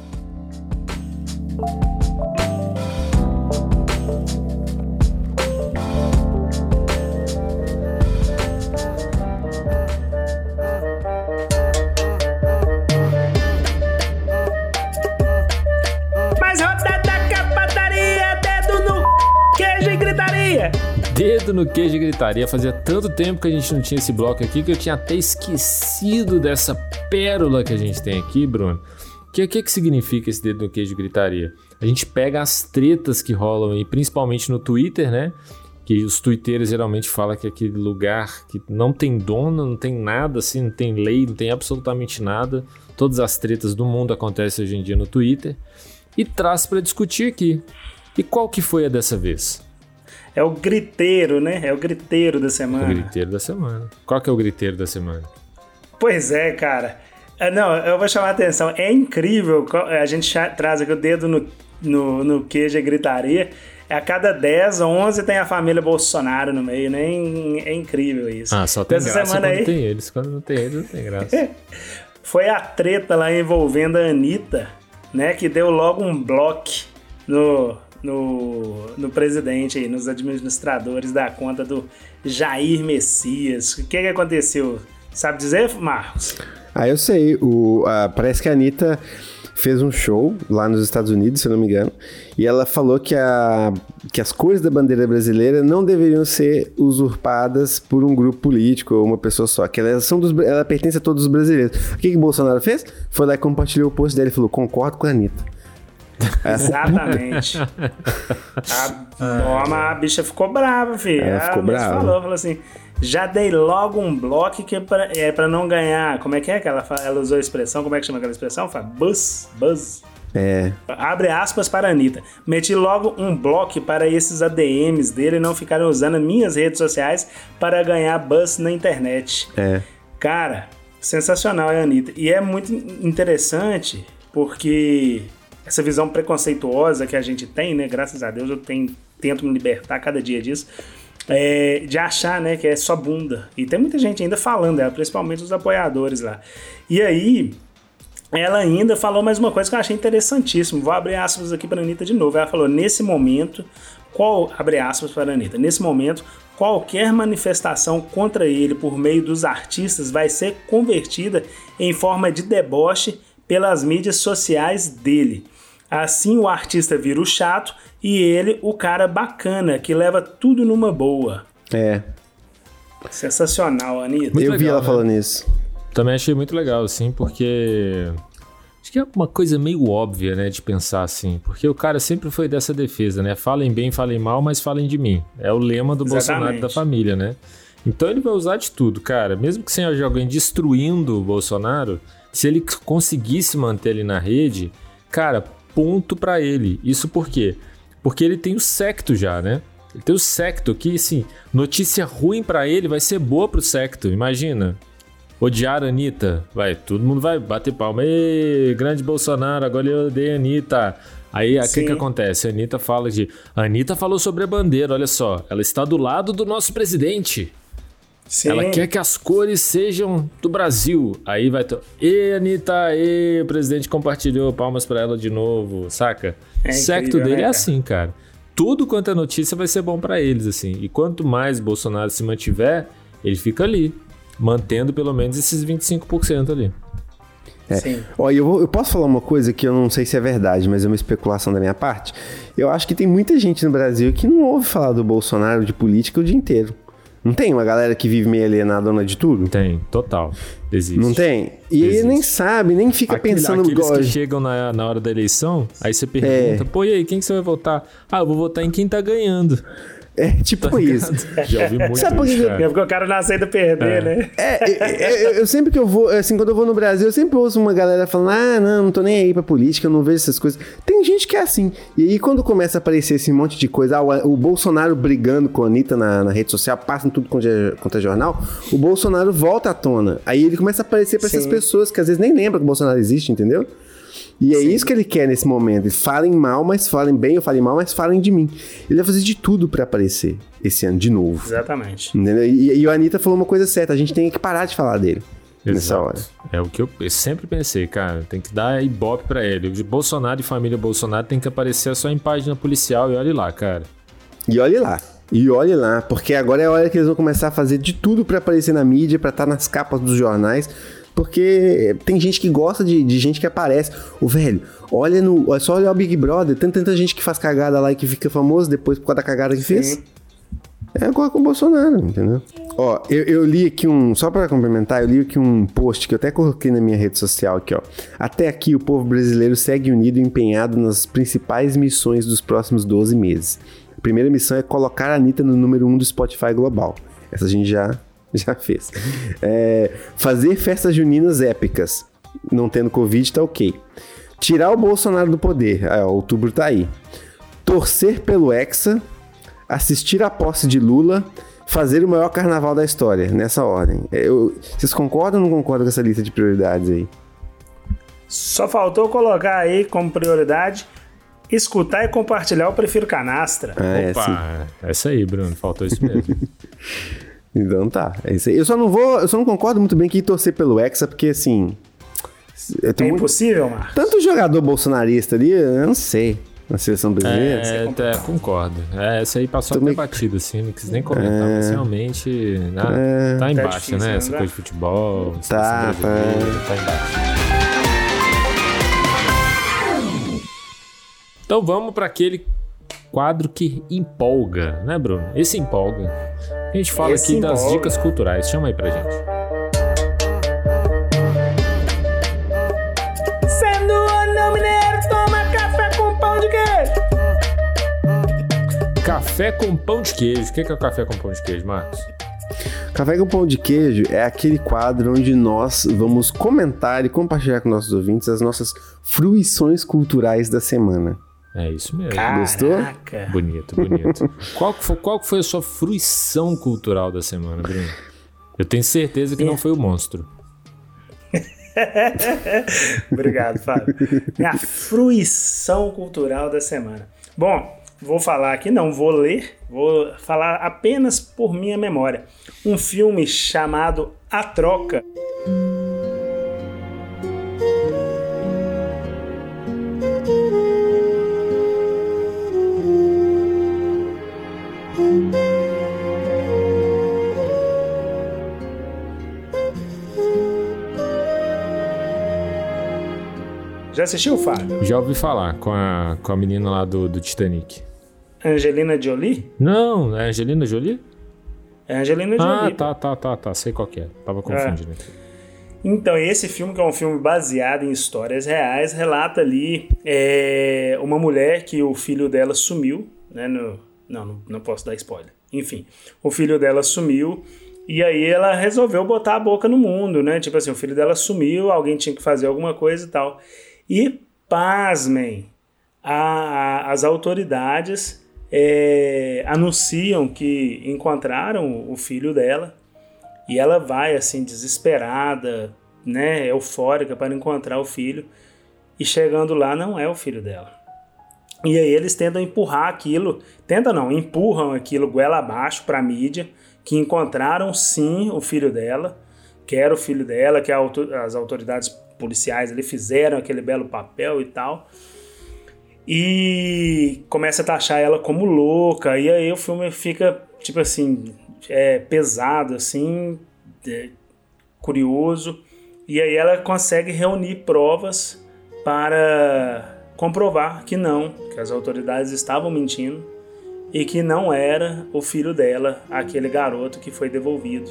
Dedo no queijo e gritaria. Fazia tanto tempo que a gente não tinha esse bloco aqui que eu tinha até esquecido dessa pérola que a gente tem aqui, Bruno. O que, que, que significa esse dedo no queijo e gritaria? A gente pega as tretas que rolam aí, principalmente no Twitter, né? Que os twitteiros geralmente falam que é aquele lugar que não tem dono, não tem nada assim, não tem lei, não tem absolutamente nada. Todas as tretas do mundo acontecem hoje em dia no Twitter. E traz para discutir aqui. E qual que foi a dessa vez? É o griteiro, né? É o griteiro da semana. O griteiro da semana. Qual que é o griteiro da semana? Pois é, cara. É, não, eu vou chamar a atenção. É incrível. A gente traz aqui o dedo no, no, no queijo e gritaria. A cada 10, 11 tem a família Bolsonaro no meio, né? É incrível isso. Ah, só tem Essa graça semana quando aí... tem eles. Quando não tem eles, não tem graça. Foi a treta lá envolvendo a Anitta, né? Que deu logo um bloco no, no, no presidente aí, nos administradores da conta do Jair Messias. O que, que aconteceu? Sabe dizer, Marcos? Ah, eu sei. O, parece que a Anitta fez um show lá nos Estados Unidos, se eu não me engano, e ela falou que, a, que as cores da bandeira brasileira não deveriam ser usurpadas por um grupo político ou uma pessoa só, que elas são dos, ela pertence a todos os brasileiros. O que, que Bolsonaro fez? Foi lá e compartilhou o post dele e falou: concordo com a Anitta. Exatamente. a, toma, a bicha ficou brava, filho. Ela ficou brava. Falou, falou assim: já dei logo um bloco que é pra, é pra não ganhar. Como é que é que ela, ela usou a expressão? Como é que chama aquela expressão? Fala, buzz, buzz. É. Abre aspas para a Anitta. Meti logo um bloco para esses ADMs dele não ficarem usando minhas redes sociais para ganhar buzz na internet. É. Cara, sensacional é a Anitta. E é muito interessante porque essa visão preconceituosa que a gente tem, né? Graças a Deus eu tenho, tento me libertar cada dia disso. É, de achar né, que é só bunda. E tem muita gente ainda falando dela, principalmente os apoiadores lá. E aí, ela ainda falou mais uma coisa que eu achei interessantíssimo. Vou abrir aspas aqui para a Anitta de novo. Ela falou: nesse momento, qual. Abre aspas para a Anitta. Nesse momento, qualquer manifestação contra ele por meio dos artistas vai ser convertida em forma de deboche pelas mídias sociais dele. Assim o artista vira o chato e ele o cara bacana, que leva tudo numa boa. É. Sensacional, Anitta. Muito Eu legal, vi ela né? falando isso. Também achei muito legal, assim, porque. Acho que é uma coisa meio óbvia, né, de pensar assim. Porque o cara sempre foi dessa defesa, né? Falem bem, falem mal, mas falem de mim. É o lema do Exatamente. Bolsonaro e da família, né? Então ele vai usar de tudo, cara. Mesmo que seja alguém destruindo o Bolsonaro, se ele conseguisse manter ele na rede, cara, ponto para ele. Isso por quê? Porque ele tem o secto já, né? Ele tem o secto que, assim, notícia ruim para ele vai ser boa pro secto. Imagina. Odiar a Anitta. Vai, todo mundo vai bater palma. Ei, grande Bolsonaro, agora eu odeio a Anitta. Aí, o que, que acontece? A Anitta fala de. A Anitta falou sobre a bandeira, olha só. Ela está do lado do nosso presidente. Sim. Ela quer que as cores sejam do Brasil. Aí vai. To... E Anitta, e o presidente compartilhou palmas pra ela de novo, saca? É o secto dele né, é assim, cara. Tudo quanto é notícia vai ser bom pra eles, assim. E quanto mais Bolsonaro se mantiver, ele fica ali, mantendo pelo menos esses 25% ali. Sim. Olha, eu, vou- eu posso falar uma coisa que eu não sei se é verdade, mas é uma especulação da minha parte. Eu acho que tem muita gente no Brasil que não ouve falar do Bolsonaro de política o dia inteiro. Não tem uma galera que vive meio alienada de tudo? Tem, total. Existe. Não tem? E ele Existe. nem sabe, nem fica Aquele- pensando aqueles que chegam na, na hora da eleição, aí você pergunta, pô, e aí, quem que você vai votar? Ah, eu vou votar em quem tá ganhando. É tipo isso. Já ouvi muito Sabe por que isso, que- cara. Porque o cara não aceita perder, né? É, eu, eu- eu sempre que eu vou, assim, quando eu vou no Brasil, eu sempre ouço uma galera falando, ah, não, não tô nem aí pra política, eu não vejo essas coisas. Tem gente que é assim. E aí, quando começa a aparecer esse monte de coisa, ah, o, o Bolsonaro brigando com a Anitta na, na rede social, passa em tudo é, é jornal, o Bolsonaro volta à tona. Aí ele começa a aparecer pra essas Sim. pessoas que às vezes nem lembram que o Bolsonaro existe, entendeu? E é isso que ele quer nesse momento. Falem mal, mas falem bem, ou falem mal, mas falem de mim. Ele vai fazer de tudo pra aparecer esse ano de novo. Exatamente. Entendeu? E, e o Anitta falou uma coisa certa, a gente tem que parar de falar dele nessa Exato. hora. É o que eu, eu sempre pensei, cara. Tem que dar ibope pra ele. O Bolsonaro e família Bolsonaro tem que aparecer só em página policial e olhe lá, cara. E olhe lá. E olhe lá, porque agora é a hora que eles vão começar a fazer de tudo pra aparecer na mídia, pra estar nas capas dos jornais, porque tem gente que gosta de, de gente que aparece. O velho, olha no, é só olhar o Big Brother, tem tanta gente que faz cagada lá e que fica famoso depois por causa da cagada que fez. É igual com o Bolsonaro, entendeu? Ó, eu, eu li aqui um. Só pra complementar, eu li aqui um post que eu até coloquei na minha rede social aqui, ó. Até aqui o povo brasileiro segue unido e empenhado nas principais missões dos próximos 12 meses. A primeira missão é colocar a Anitta no número 1 do Spotify global. Essa a gente já, já fez. É, fazer festas juninas épicas. Não tendo Covid, tá ok. Tirar o Bolsonaro do poder. Ah, outubro tá aí. Torcer pelo Hexa assistir a posse de Lula, fazer o maior carnaval da história, nessa ordem. Eu- vocês concordam ou não concordam com essa lista de prioridades aí? Só faltou colocar aí como prioridade escutar e compartilhar eu prefiro canastra. Ah, é Opa, assim. essa aí, Bruno. Faltou isso mesmo. Então tá, é isso aí. Eu só não vou, eu só não concordo muito bem que ir torcer pelo Hexa, porque assim. É impossível, Marcos? tanto jogador bolsonarista ali, eu não sei. Na seleção brasileira. é, é, concordo. É, essa aí passou Tô até batida, assim. Não quis nem comentar, mas realmente né, tá embaixo, difícil, né? Essa coisa de futebol, Tá, brasileira, tá embaixo. Então vamos para aquele quadro que empolga, né, Bruno? Esse empolga. A gente fala Esse aqui das dicas culturais. Chama aí pra gente. Sendo anão mineiro, toma café com pão de queijo. Café com pão de queijo. O que é, que é o café com pão de queijo, Marcos? Café com pão de queijo é aquele quadro onde nós vamos comentar e compartilhar com nossos ouvintes as nossas fruições culturais da semana. É isso mesmo. Gostou? Caraca. Bonito, bonito. qual, que foi, qual que foi a sua fruição cultural da semana, Bruno? Eu tenho certeza que não foi o monstro. Obrigado, Fábio. Minha fruição cultural da semana. Bom, vou falar aqui, não vou ler, vou falar apenas por minha memória. Um filme chamado A Troca. Assistiu, Fábio? Já ouvi falar com a, com a menina lá do, do Titanic. Angelina Jolie? Não, é Angelina Jolie? É Angelina Ah, Jolie. tá, tá, tá, tá. Sei qual que é. Tava confundindo aqui. Então, esse filme, que é um filme baseado em histórias reais, relata ali é, uma mulher que o filho dela sumiu, né? no- não, não posso dar spoiler. Enfim, o filho dela sumiu e aí ela resolveu botar a boca no mundo, né? Tipo assim, o filho dela sumiu, alguém tinha que fazer alguma coisa e tal. E, pasmem, a- as autoridades é, anunciam que encontraram o filho dela e ela vai assim desesperada, né, eufórica para encontrar o filho. E chegando lá não é o filho dela. E aí eles tentam empurrar aquilo, tentam não, empurram aquilo goela abaixo para a mídia, que encontraram sim o filho dela, que era o filho dela, que as autoridades policiais ali fizeram aquele belo papel e tal. E começa a taxar ela como louca, e aí o filme fica, tipo assim, é, pesado, assim, é, curioso. E aí ela consegue reunir provas para comprovar que não, que as autoridades estavam mentindo e que não era o filho dela, aquele garoto que foi devolvido.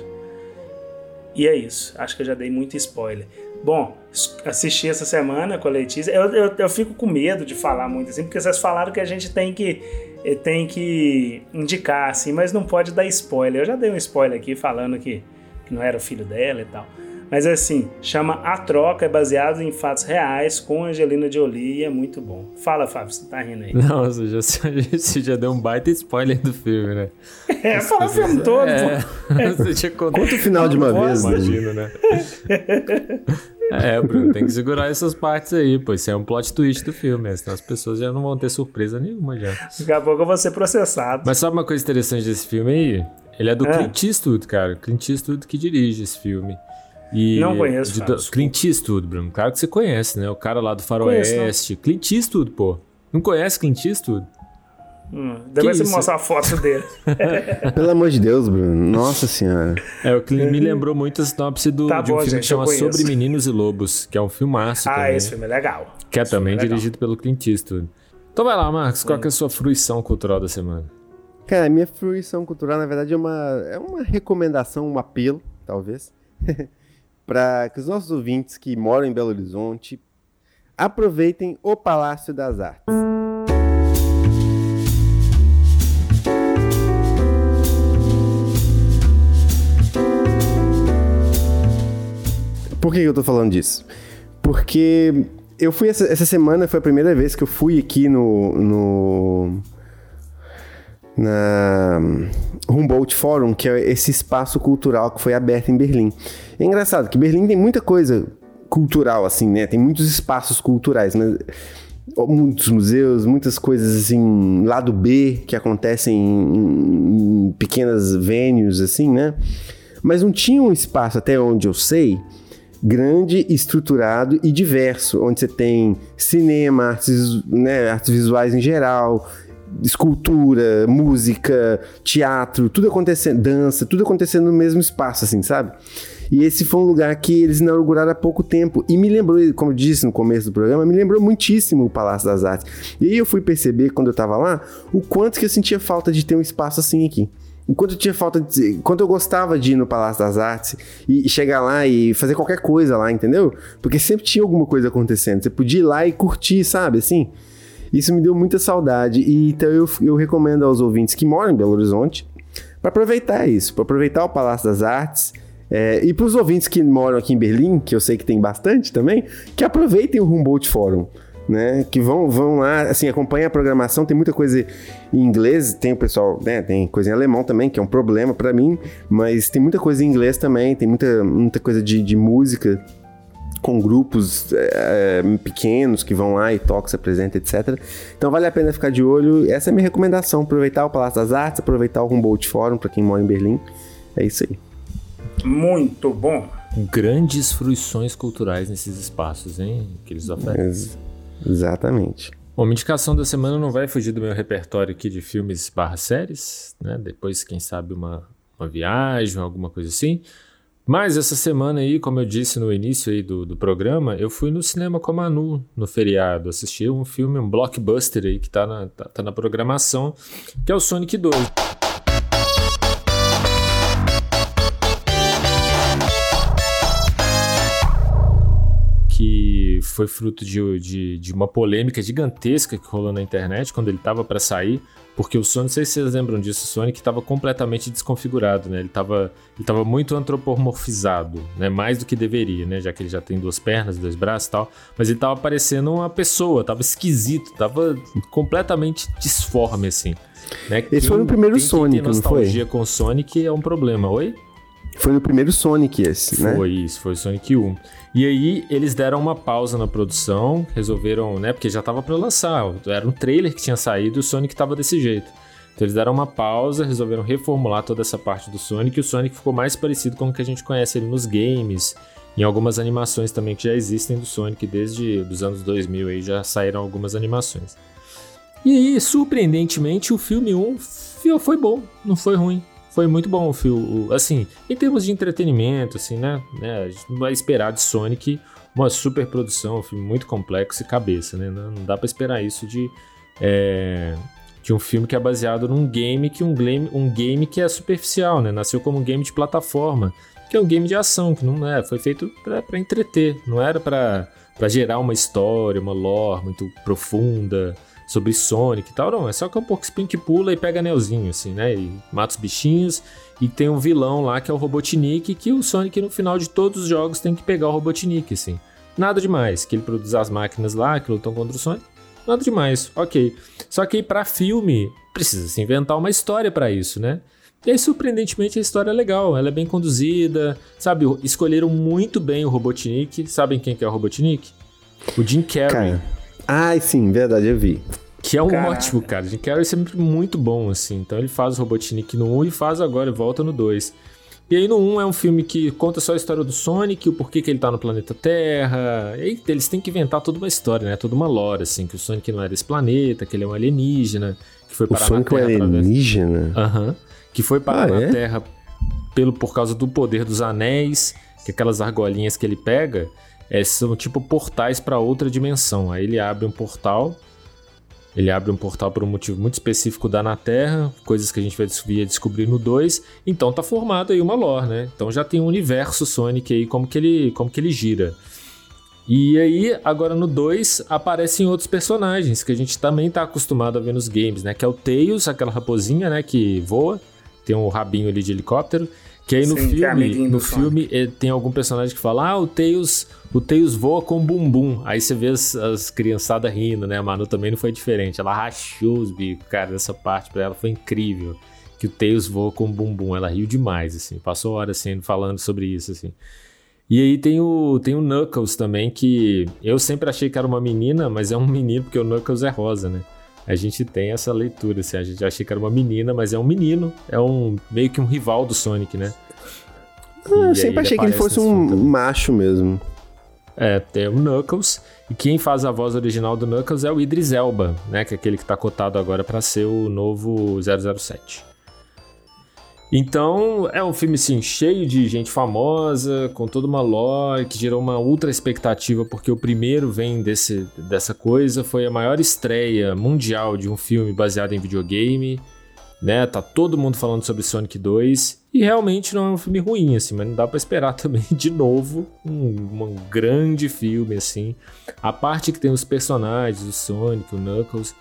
E é isso. Acho que eu já dei muito spoiler. Bom, assisti essa semana com a Letícia. Eu, eu, eu, fico com medo de falar muito assim, porque vocês falaram que a gente tem que, eh, tem que indicar, assim, mas não pode dar spoiler. Eu já dei um spoiler aqui falando que, que não era o filho dela e tal. Mas assim, chama A Troca, é baseado em fatos reais com Angelina Jolie e é muito bom. Fala, Fábio, você tá rindo aí. Não, você já, você já deu um baita spoiler do filme, né? É, fala o filme todo, é, Você tinha contado. Conta o final de uma vez, né? Imagina, né? É, Bruno, tem que segurar essas partes aí, pois isso é um plot twist do filme, senão as pessoas já não vão ter surpresa nenhuma já. Daqui a pouco eu vou ser processado. Mas sabe uma coisa interessante desse filme aí? Ele é do é. Clint Eastwood, cara. Clint Eastwood que dirige esse filme. E não conheço. De, Fábio, Clint Eastwood, Bruno. Claro que você conhece, né? O cara lá do Faroeste. Clint Eastwood, pô. Não conhece Clint Eastwood? Hum, depois você mostrar a foto dele. Pelo amor de Deus, Bruno. Nossa senhora. É, o que me lembrou muito a sinopse do, tá de um bom, filme gente, que chama Sobre Meninos e Lobos, que é um filmaço Ah, também, esse filme é legal. Que é também é dirigido pelo Clint Eastwood. Então vai lá, Marcos, qual é a sua fruição cultural da semana? Cara, minha fruição cultural, na verdade, é uma, é uma recomendação, um apelo, talvez. para que os nossos ouvintes que moram em Belo Horizonte aproveitem o Palácio das Artes. Por que eu tô falando disso? Porque eu fui essa, essa semana, foi a primeira vez que eu fui aqui no, no na Humboldt Forum, que é esse espaço cultural que foi aberto em Berlim. É engraçado que Berlim tem muita coisa cultural, assim, né? Tem muitos espaços culturais, mas muitos museus, muitas coisas assim, lado B que acontecem em, em pequenas venues, assim, né? Mas não tinha um espaço, até onde eu sei, grande, estruturado e diverso, onde você tem cinema, artes, né, artes visuais em geral, escultura, música, teatro, tudo acontecendo, dança, tudo acontecendo no mesmo espaço, assim, sabe? E esse foi um lugar que eles inauguraram há pouco tempo. E me lembrou, como eu disse no começo do programa, me lembrou muitíssimo o Palácio das Artes. E aí eu fui perceber, quando eu tava lá, o quanto que eu sentia falta de ter um espaço assim aqui. Enquanto eu tinha falta de. Enquanto eu gostava de ir no Palácio das Artes e chegar lá e fazer qualquer coisa lá, entendeu? Porque sempre tinha alguma coisa acontecendo. Você podia ir lá e curtir, sabe? Assim. Isso me deu muita saudade. E então eu, eu recomendo aos ouvintes que moram em Belo Horizonte para aproveitar isso, para aproveitar o Palácio das Artes. É, e para os ouvintes que moram aqui em Berlim, que eu sei que tem bastante também, que aproveitem o Humboldt Forum. Né, que vão, vão lá, assim, acompanhem a programação, tem muita coisa em inglês, tem o pessoal, né, tem coisa em alemão também, que é um problema para mim, mas tem muita coisa em inglês também, tem muita, muita coisa de, de música com grupos é, pequenos que vão lá e tocam, se apresentam, etc. Então vale a pena ficar de olho. Essa é a minha recomendação: aproveitar o Palácio das Artes, aproveitar o Humboldt Forum para quem mora em Berlim. É isso aí. Muito bom. Grandes fruições culturais nesses espaços, hein? Que eles oferecem. Ex exatamente. Bom, uma indicação da semana não vai fugir do meu repertório aqui de filmes barra séries, né? Depois, quem sabe, uma, uma viagem, alguma coisa assim. Mas essa semana aí, como eu disse no início aí do, do programa, eu fui no cinema com a Manu no feriado. Assisti um filme, um blockbuster aí que tá na, tá, tá na programação, que é o Sonic 2. Foi fruto de, de, de uma polêmica gigantesca que rolou na internet quando ele tava para sair porque o Sonic, não sei se vocês lembram disso, o Sonic estava completamente desconfigurado, né? Ele estava ele tava muito antropomorfizado, né? Mais do que deveria, né? Já que ele já tem duas pernas, dois braços e tal. Mas ele estava parecendo uma pessoa, estava esquisito, estava completamente disforme, assim. Né? Esse quem, foi no primeiro Sonic, não foi? nostalgia com o Sonic é um problema, oi? Foi no primeiro Sonic esse, foi né? Foi isso, foi o Sonic 1. E aí eles deram uma pausa na produção, resolveram, né, porque já tava para lançar, era um trailer que tinha saído e o Sonic tava desse jeito. Então eles deram uma pausa, resolveram reformular toda essa parte do Sonic, e o Sonic ficou mais parecido com o que a gente conhece ele nos games, em algumas animações também que já existem do Sonic desde os anos 2000 aí já saíram algumas animações. E aí, surpreendentemente, o filme 1 foi bom, não foi ruim. Foi muito bom o filme, assim, em termos de entretenimento, assim, né? né a gente não vai esperar de Sonic uma super produção, um filme muito complexo e cabeça, né? Não, dá para esperar isso de, é, de um filme que é baseado num game que um game, um game que é superficial, né? Nasceu como um game de plataforma que é um game de ação, que não é, foi feito para entreter, não era para gerar uma história, uma lore muito profunda sobre Sonic e tal, não, é só que é um Porcupine que pula e pega anelzinho, assim, né, e mata os bichinhos, e tem um vilão lá que é o Robotnik, que o Sonic no final de todos os jogos tem que pegar o Robotnik, assim. Nada demais, que ele produz as máquinas lá que lutam contra o Sonic, nada demais, ok. Só que para filme, precisa se inventar uma história para isso, né? E aí, surpreendentemente, a história é legal, ela é bem conduzida, sabe? Escolheram muito bem o Robotnik. Sabem quem que é o Robotnik? O Jim Carrey. Cara. Ai, sim, verdade, eu vi. Que é um Caraca. ótimo, cara. Jim Carrey é sempre muito bom, assim. Então ele faz o Robotnik no 1 e faz agora, volta no 2. E aí no 1 é um filme que conta só a história do Sonic, o porquê que ele tá no planeta Terra. E eles têm que inventar toda uma história, né? Toda uma lore, assim, que o Sonic não é desse planeta, que ele é um alienígena, que foi parar o Sonic na Terra. O Sonic é um alienígena? Aham. Uhum que foi parar ah, na é? Terra pelo, por causa do poder dos anéis, que aquelas argolinhas que ele pega é, são tipo portais para outra dimensão. Aí ele abre um portal, ele abre um portal por um motivo muito específico da na Terra, coisas que a gente vai descobrir no 2. Então tá formado aí uma lore, né? Então já tem um universo Sonic aí, como que ele, como que ele gira. E aí, agora no 2, aparecem outros personagens que a gente também tá acostumado a ver nos games, né? Que é o Tails, aquela raposinha, né, que voa tem um rabinho ali de helicóptero. Que aí no Sim, filme, é no filme eh, tem algum personagem que fala: "Ah, o Tails, o Tails voa com bumbum". Aí você vê as, as criançadas rindo, né? A Manu também não foi diferente. Ela rachou os bicos, cara, essa parte para ela foi incrível. Que o Tails voa com bumbum, ela riu demais assim. Passou horas assim falando sobre isso assim. E aí tem o tem o Knuckles também que eu sempre achei que era uma menina, mas é um menino porque o Knuckles é rosa, né? A gente tem essa leitura, assim, a gente achei que era uma menina, mas é um menino, é um meio que um rival do Sonic, né? Ah, eu sempre achei que ele fosse um macho mesmo. É, tem o Knuckles, e quem faz a voz original do Knuckles é o Idris Elba, né, que é aquele que tá cotado agora para ser o novo 007. Então, é um filme, assim, cheio de gente famosa, com toda uma lore, que gerou uma ultra expectativa, porque o primeiro vem desse, dessa coisa, foi a maior estreia mundial de um filme baseado em videogame, né? Tá todo mundo falando sobre Sonic 2, e realmente não é um filme ruim, assim, mas não dá para esperar também, de novo, um, um grande filme, assim. A parte que tem os personagens, o Sonic, o Knuckles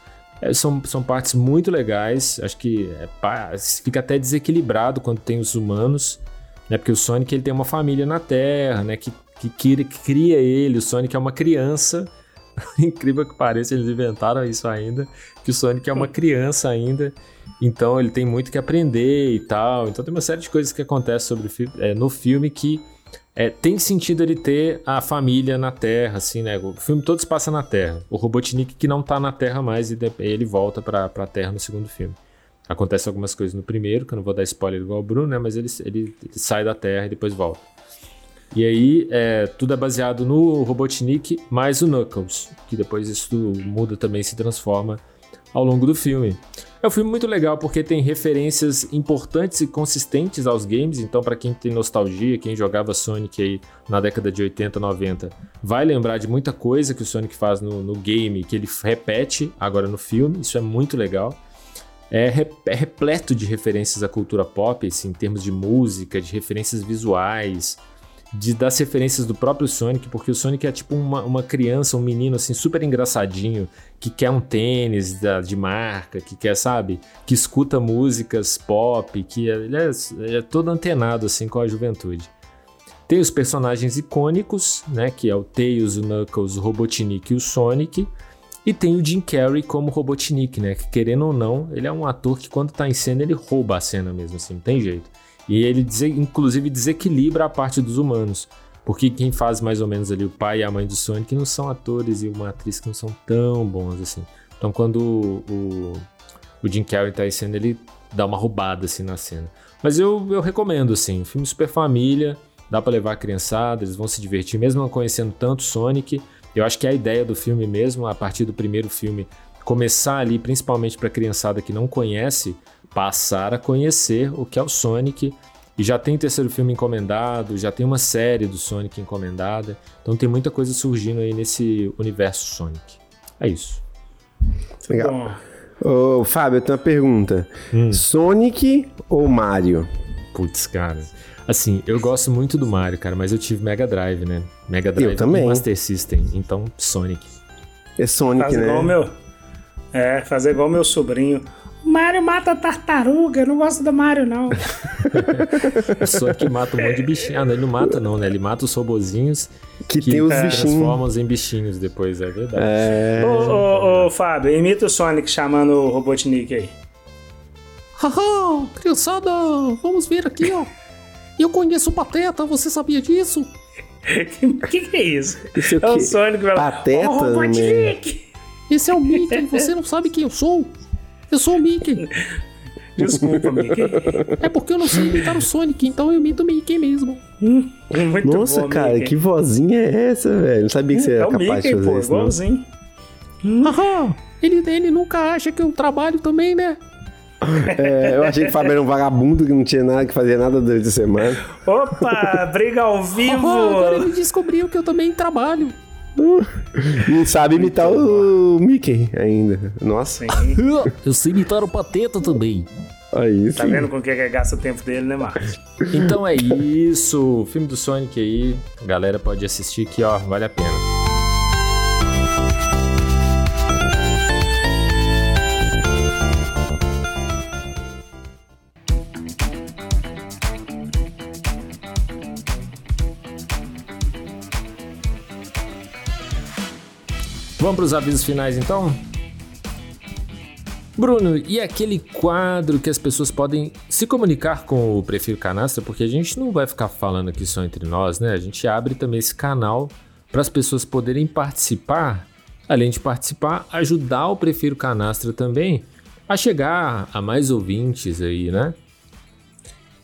são, são partes muito legais. Acho que é, fica até desequilibrado quando tem os humanos, né? Porque o Sonic ele tem uma família na Terra, né? Que, que, que cria ele. O Sonic é uma criança. Incrível que pareça, eles inventaram isso ainda. Que o Sonic é uma criança ainda. Então ele tem muito que aprender e tal. Então tem uma série de coisas que acontecem sobre, é, no filme que é, tem sentido ele ter a família na Terra, assim, né? O filme todo se passa na Terra. O Robotnik que não tá na Terra mais e ele volta pra, pra Terra no segundo filme. Acontece algumas coisas no primeiro, que eu não vou dar spoiler igual o Bruno, né? Mas ele, ele, ele sai da Terra e depois volta. E aí, é, tudo é baseado no Robotnik mais o Knuckles, que depois isso muda também, se transforma ao longo do filme. É um filme muito legal porque tem referências importantes e consistentes aos games, então para quem tem nostalgia, quem jogava Sonic aí na década de 80, 90, vai lembrar de muita coisa que o Sonic faz no, no game, que ele repete agora no filme, isso é muito legal. É, é repleto de referências à cultura pop, assim, em termos de música, de referências visuais, de, das referências do próprio Sonic, porque o Sonic é tipo uma, uma criança, um menino assim super engraçadinho, que quer um tênis da, de marca, que quer, sabe, que escuta músicas pop, que é, ele é, é todo antenado assim com a juventude. Tem os personagens icônicos, né, que é o Tails, o Knuckles, o Robotnik e o Sonic. E tem o Jim Carrey como Robotnik, né, que querendo ou não, ele é um ator que quando tá em cena ele rouba a cena mesmo, assim, não tem jeito. E ele, inclusive, desequilibra a parte dos humanos. Porque quem faz mais ou menos ali o pai e a mãe do Sonic não são atores e uma atriz que não são tão bons assim. Então quando o, o, o Jim Carrey tá aí sendo ele dá uma roubada assim na cena. Mas eu, eu recomendo, assim, filme super família, dá para levar a criançada, eles vão se divertir, mesmo não conhecendo tanto Sonic. Eu acho que a ideia do filme mesmo, a partir do primeiro filme, começar ali, principalmente para criançada que não conhece, passar a conhecer o que é o Sonic. E já tem terceiro filme encomendado, já tem uma série do Sonic encomendada. Então tem muita coisa surgindo aí nesse universo Sonic. É isso. Legal. Bom, Ô, Fábio, eu tenho uma pergunta. Hum. Sonic ou Mario? Putz, cara. Assim, eu gosto muito do Mario, cara, mas eu tive Mega Drive, né? Mega Drive também. e Master System, então Sonic. É Sonic, faz né? igual o meu. É, fazer igual o meu sobrinho. Mario mata tartaruga, eu não gosto do Mario, não. O Sonic mata um monte de bichinho. Ah, não, ele não mata não, né? Ele mata os robozinhos Que tem os se bichinhos. transformam em bichinhos depois, é verdade. É. ô, ô, ô, Fábio, imita o Sonic chamando o Robotnik aí. Haha, criançada, vamos ver aqui, ó. Eu conheço o Pateta, você sabia disso? O que, que é isso? Isso é o É o? Sonic que vai lá, Pateta, "Ô, Robotnik! Esse é o Mickey, você não sabe quem eu sou? Eu sou o Mickey. Desculpa, Mickey. É porque eu não sei imitar o Sonic, então eu imito o Mickey mesmo. Muito Nossa, bom, cara, Mickey. que vozinha é essa, velho? Não sabia que você É era capaz Mickey, de fazer pô, isso, não. igualzinho. Haha, ele, ele nunca acha que eu trabalho também, né? É, eu achei que o Fábio era um vagabundo que não tinha nada que fazer nada durante a semana. Opa, briga ao vivo! Haha, agora ele descobriu que eu também trabalho. Não sabe imitar o Mickey ainda. Nossa, Sim, Eu sei imitar o Pateta também. aí sim. tá vendo com o que que gasta o tempo dele, né, Marcos? Então é isso. O filme do Sonic aí, a galera pode assistir que, ó, vale a pena. Vamos para os avisos finais então? Bruno, e aquele quadro que as pessoas podem se comunicar com o Prefiro Canastra? Porque a gente não vai ficar falando aqui só entre nós, né? A gente abre também esse canal para as pessoas poderem participar. Além de participar, ajudar o Prefiro Canastra também a chegar a mais ouvintes aí, né?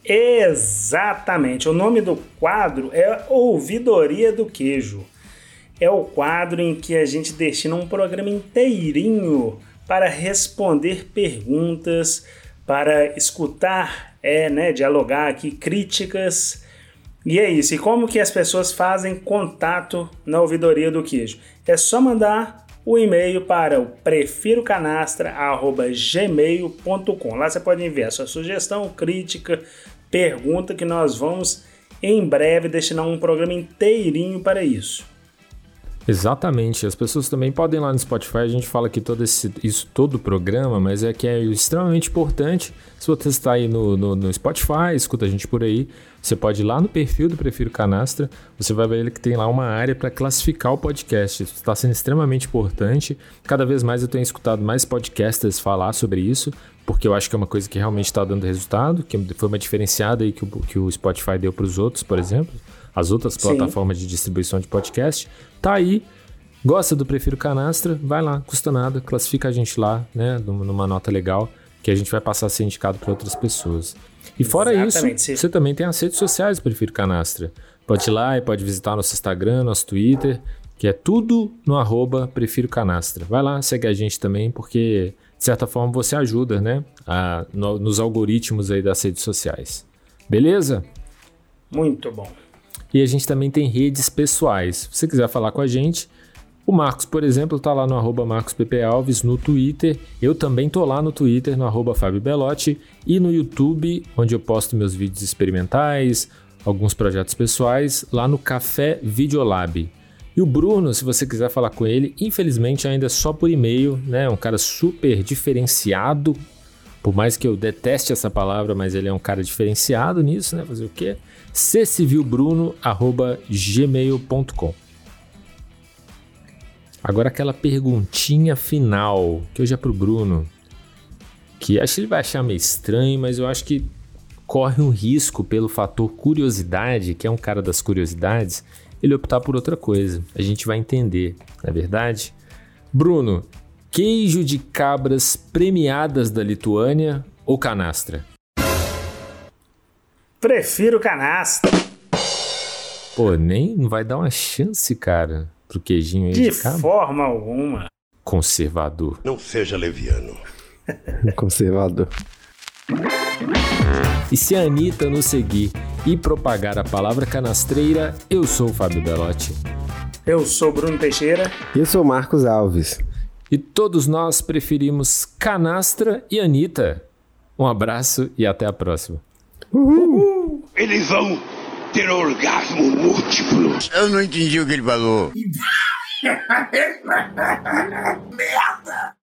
Exatamente. O nome do quadro é Ouvidoria do Queijo. É o quadro em que a gente destina um programa inteirinho para responder perguntas, para escutar, é, né, dialogar aqui críticas. E é isso. E como que as pessoas fazem contato na ouvidoria do queijo? É só mandar o e-mail para o prefirocanastra@gmail.com. Lá você pode enviar sua sugestão, crítica, pergunta que nós vamos em breve destinar um programa inteirinho para isso. Exatamente. As pessoas também podem ir lá no Spotify. A gente fala aqui todo esse, isso todo o programa, mas é que é extremamente importante. Se você está aí no, no, no Spotify, escuta a gente por aí, você pode ir lá no perfil do Prefiro Canastra. Você vai ver que tem lá uma área para classificar o podcast. Isso está sendo extremamente importante. Cada vez mais eu tenho escutado mais podcasters falar sobre isso, porque eu acho que é uma coisa que realmente está dando resultado, que foi uma diferenciada aí que o, que o Spotify deu para os outros, por exemplo. As outras Sim. plataformas de distribuição de podcast. Tá aí. Gosta do Prefiro Canastra? Vai lá, custa nada, classifica a gente lá, né, numa nota legal, que a gente vai passar a ser indicado para outras pessoas. E fora Exatamente, isso, sim. você também tem as redes sociais do Prefiro Canastra. Pode ir lá e pode visitar nosso Instagram, nosso Twitter, que é tudo no arroba Prefiro Canastra. Vai lá, segue a gente também, porque de certa forma você ajuda, né, a- no- nos algoritmos aí das redes sociais. Beleza? Muito bom. E a gente também tem redes pessoais. Se você quiser falar com a gente, o Marcos, por exemplo, tá lá no arroba MarcosPPAlves no Twitter. Eu também tô lá no Twitter, no arroba. E no YouTube, onde eu posto meus vídeos experimentais, alguns projetos pessoais, lá no Café Videolab. E o Bruno, se você quiser falar com ele, infelizmente ainda só por e-mail, né? Um cara super diferenciado. Por mais que eu deteste essa palavra, mas ele é um cara diferenciado nisso, né? Fazer o quê? ccivilbruno.gmail.com Agora aquela perguntinha final, que hoje é pro Bruno, que acho que ele vai achar meio estranho, mas eu acho que corre um risco pelo fator curiosidade, que é um cara das curiosidades, ele optar por outra coisa. A gente vai entender, não é verdade? Bruno, queijo de cabras premiadas da Lituânia ou canastra? Prefiro canastra. Pô, nem não vai dar uma chance, cara, pro queijinho aí De de forma alguma. Conservador. Não seja leviano. Conservador. E se a Anitta nos seguir e propagar a palavra canastreira, eu sou o Fábio Belotti. Eu sou Bruno Teixeira. Eu sou Marcos Alves. E todos nós preferimos canastra e Anitta. Um abraço e até a próxima. Uhul. Uhul. Eles vão ter orgasmo múltiplo. Eu não entendi o que ele falou. Merda!